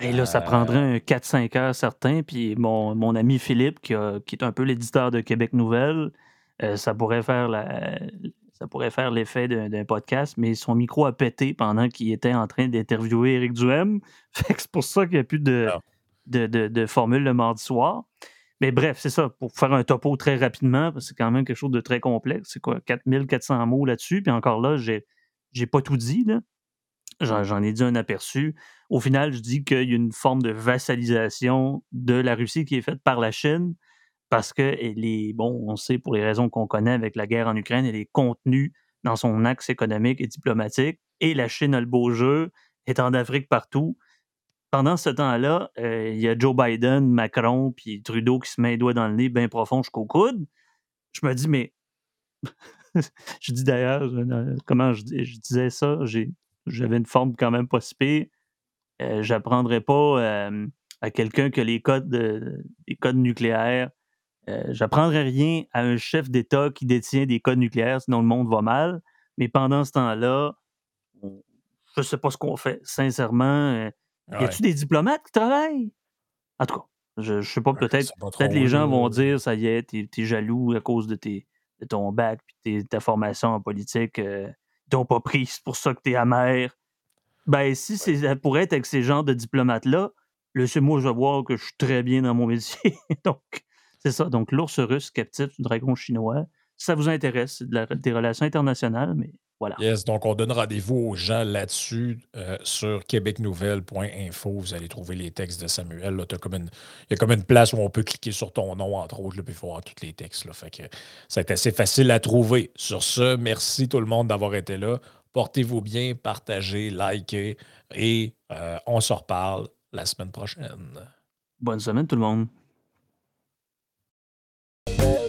Et là, ça prendrait un 4-5 heures certain. Puis mon, ami Philippe, qui, est un peu l'éditeur de Québec Nouvelle, euh, ça pourrait faire ça pourrait faire l'effet d'un podcast, mais son micro a pété pendant qu'il était en train d'interviewer Eric Duhem. c'est pour ça qu'il n'y a plus de, ah. de, de, formule le mardi soir. Mais bref, c'est ça, pour faire un topo très rapidement, parce que c'est quand même quelque chose de très complexe. C'est quoi, 4400 mots là-dessus. Puis encore là, j'ai, j'ai pas tout dit. Là. J'en, ai dit un aperçu. Au final, je dis qu'il y a une forme de vassalisation de la Russie qui est faite par la Chine parce qu'elle est, bon, on sait pour les raisons qu'on connaît avec la guerre en Ukraine, elle est contenue dans son axe économique et diplomatique. Et la Chine a le beau jeu, est en Afrique partout pendant ce temps-là, euh, il y a Joe Biden, Macron, puis Trudeau qui se met les doigts dans le nez bien profond jusqu'au coude. Je me dis, mais. je dis d'ailleurs, euh, comment je, disais ça? J'avais une forme quand même pas si pire. Euh, J'apprendrais pas à quelqu'un que les codes, les codes nucléaires. J'apprendrais rien à un chef d'État qui détient des codes nucléaires, sinon le monde va mal. Mais pendant ce temps-là, je sais pas ce qu'on fait. Sincèrement, y a-tu des diplomates qui travaillent? En tout cas, je, ne sais pas, peut-être peut-être les gens vont dire ça y est, t'es es jaloux à cause de, tes, de ton bac et ta formation en politique. Euh, ils t'ont pas pris, c'est pour ça que t'es amer. Ben, si ça pourrait être avec ces genres de diplomates-là, laissez-moi je vais voir que je suis très bien dans mon métier. Donc, c'est ça. Donc, l'ours russe captif du dragon chinois. Si ça vous intéresse, c'est des relations internationales, mais voilà. Yes, donc on donne rendez-vous aux gens là-dessus euh, sur québecnouvelle.info. Vous allez trouver les textes de Samuel. Là, comme il y a comme une place où on peut cliquer sur ton nom, entre autres, puis il faut voir tous les textes. Là, fait que c'est assez facile à trouver. Sur ce, merci tout le monde d'avoir été là. Portez-vous bien, partagez, likez et euh, on se reparle la semaine prochaine. Bonne semaine tout le monde. Thank you.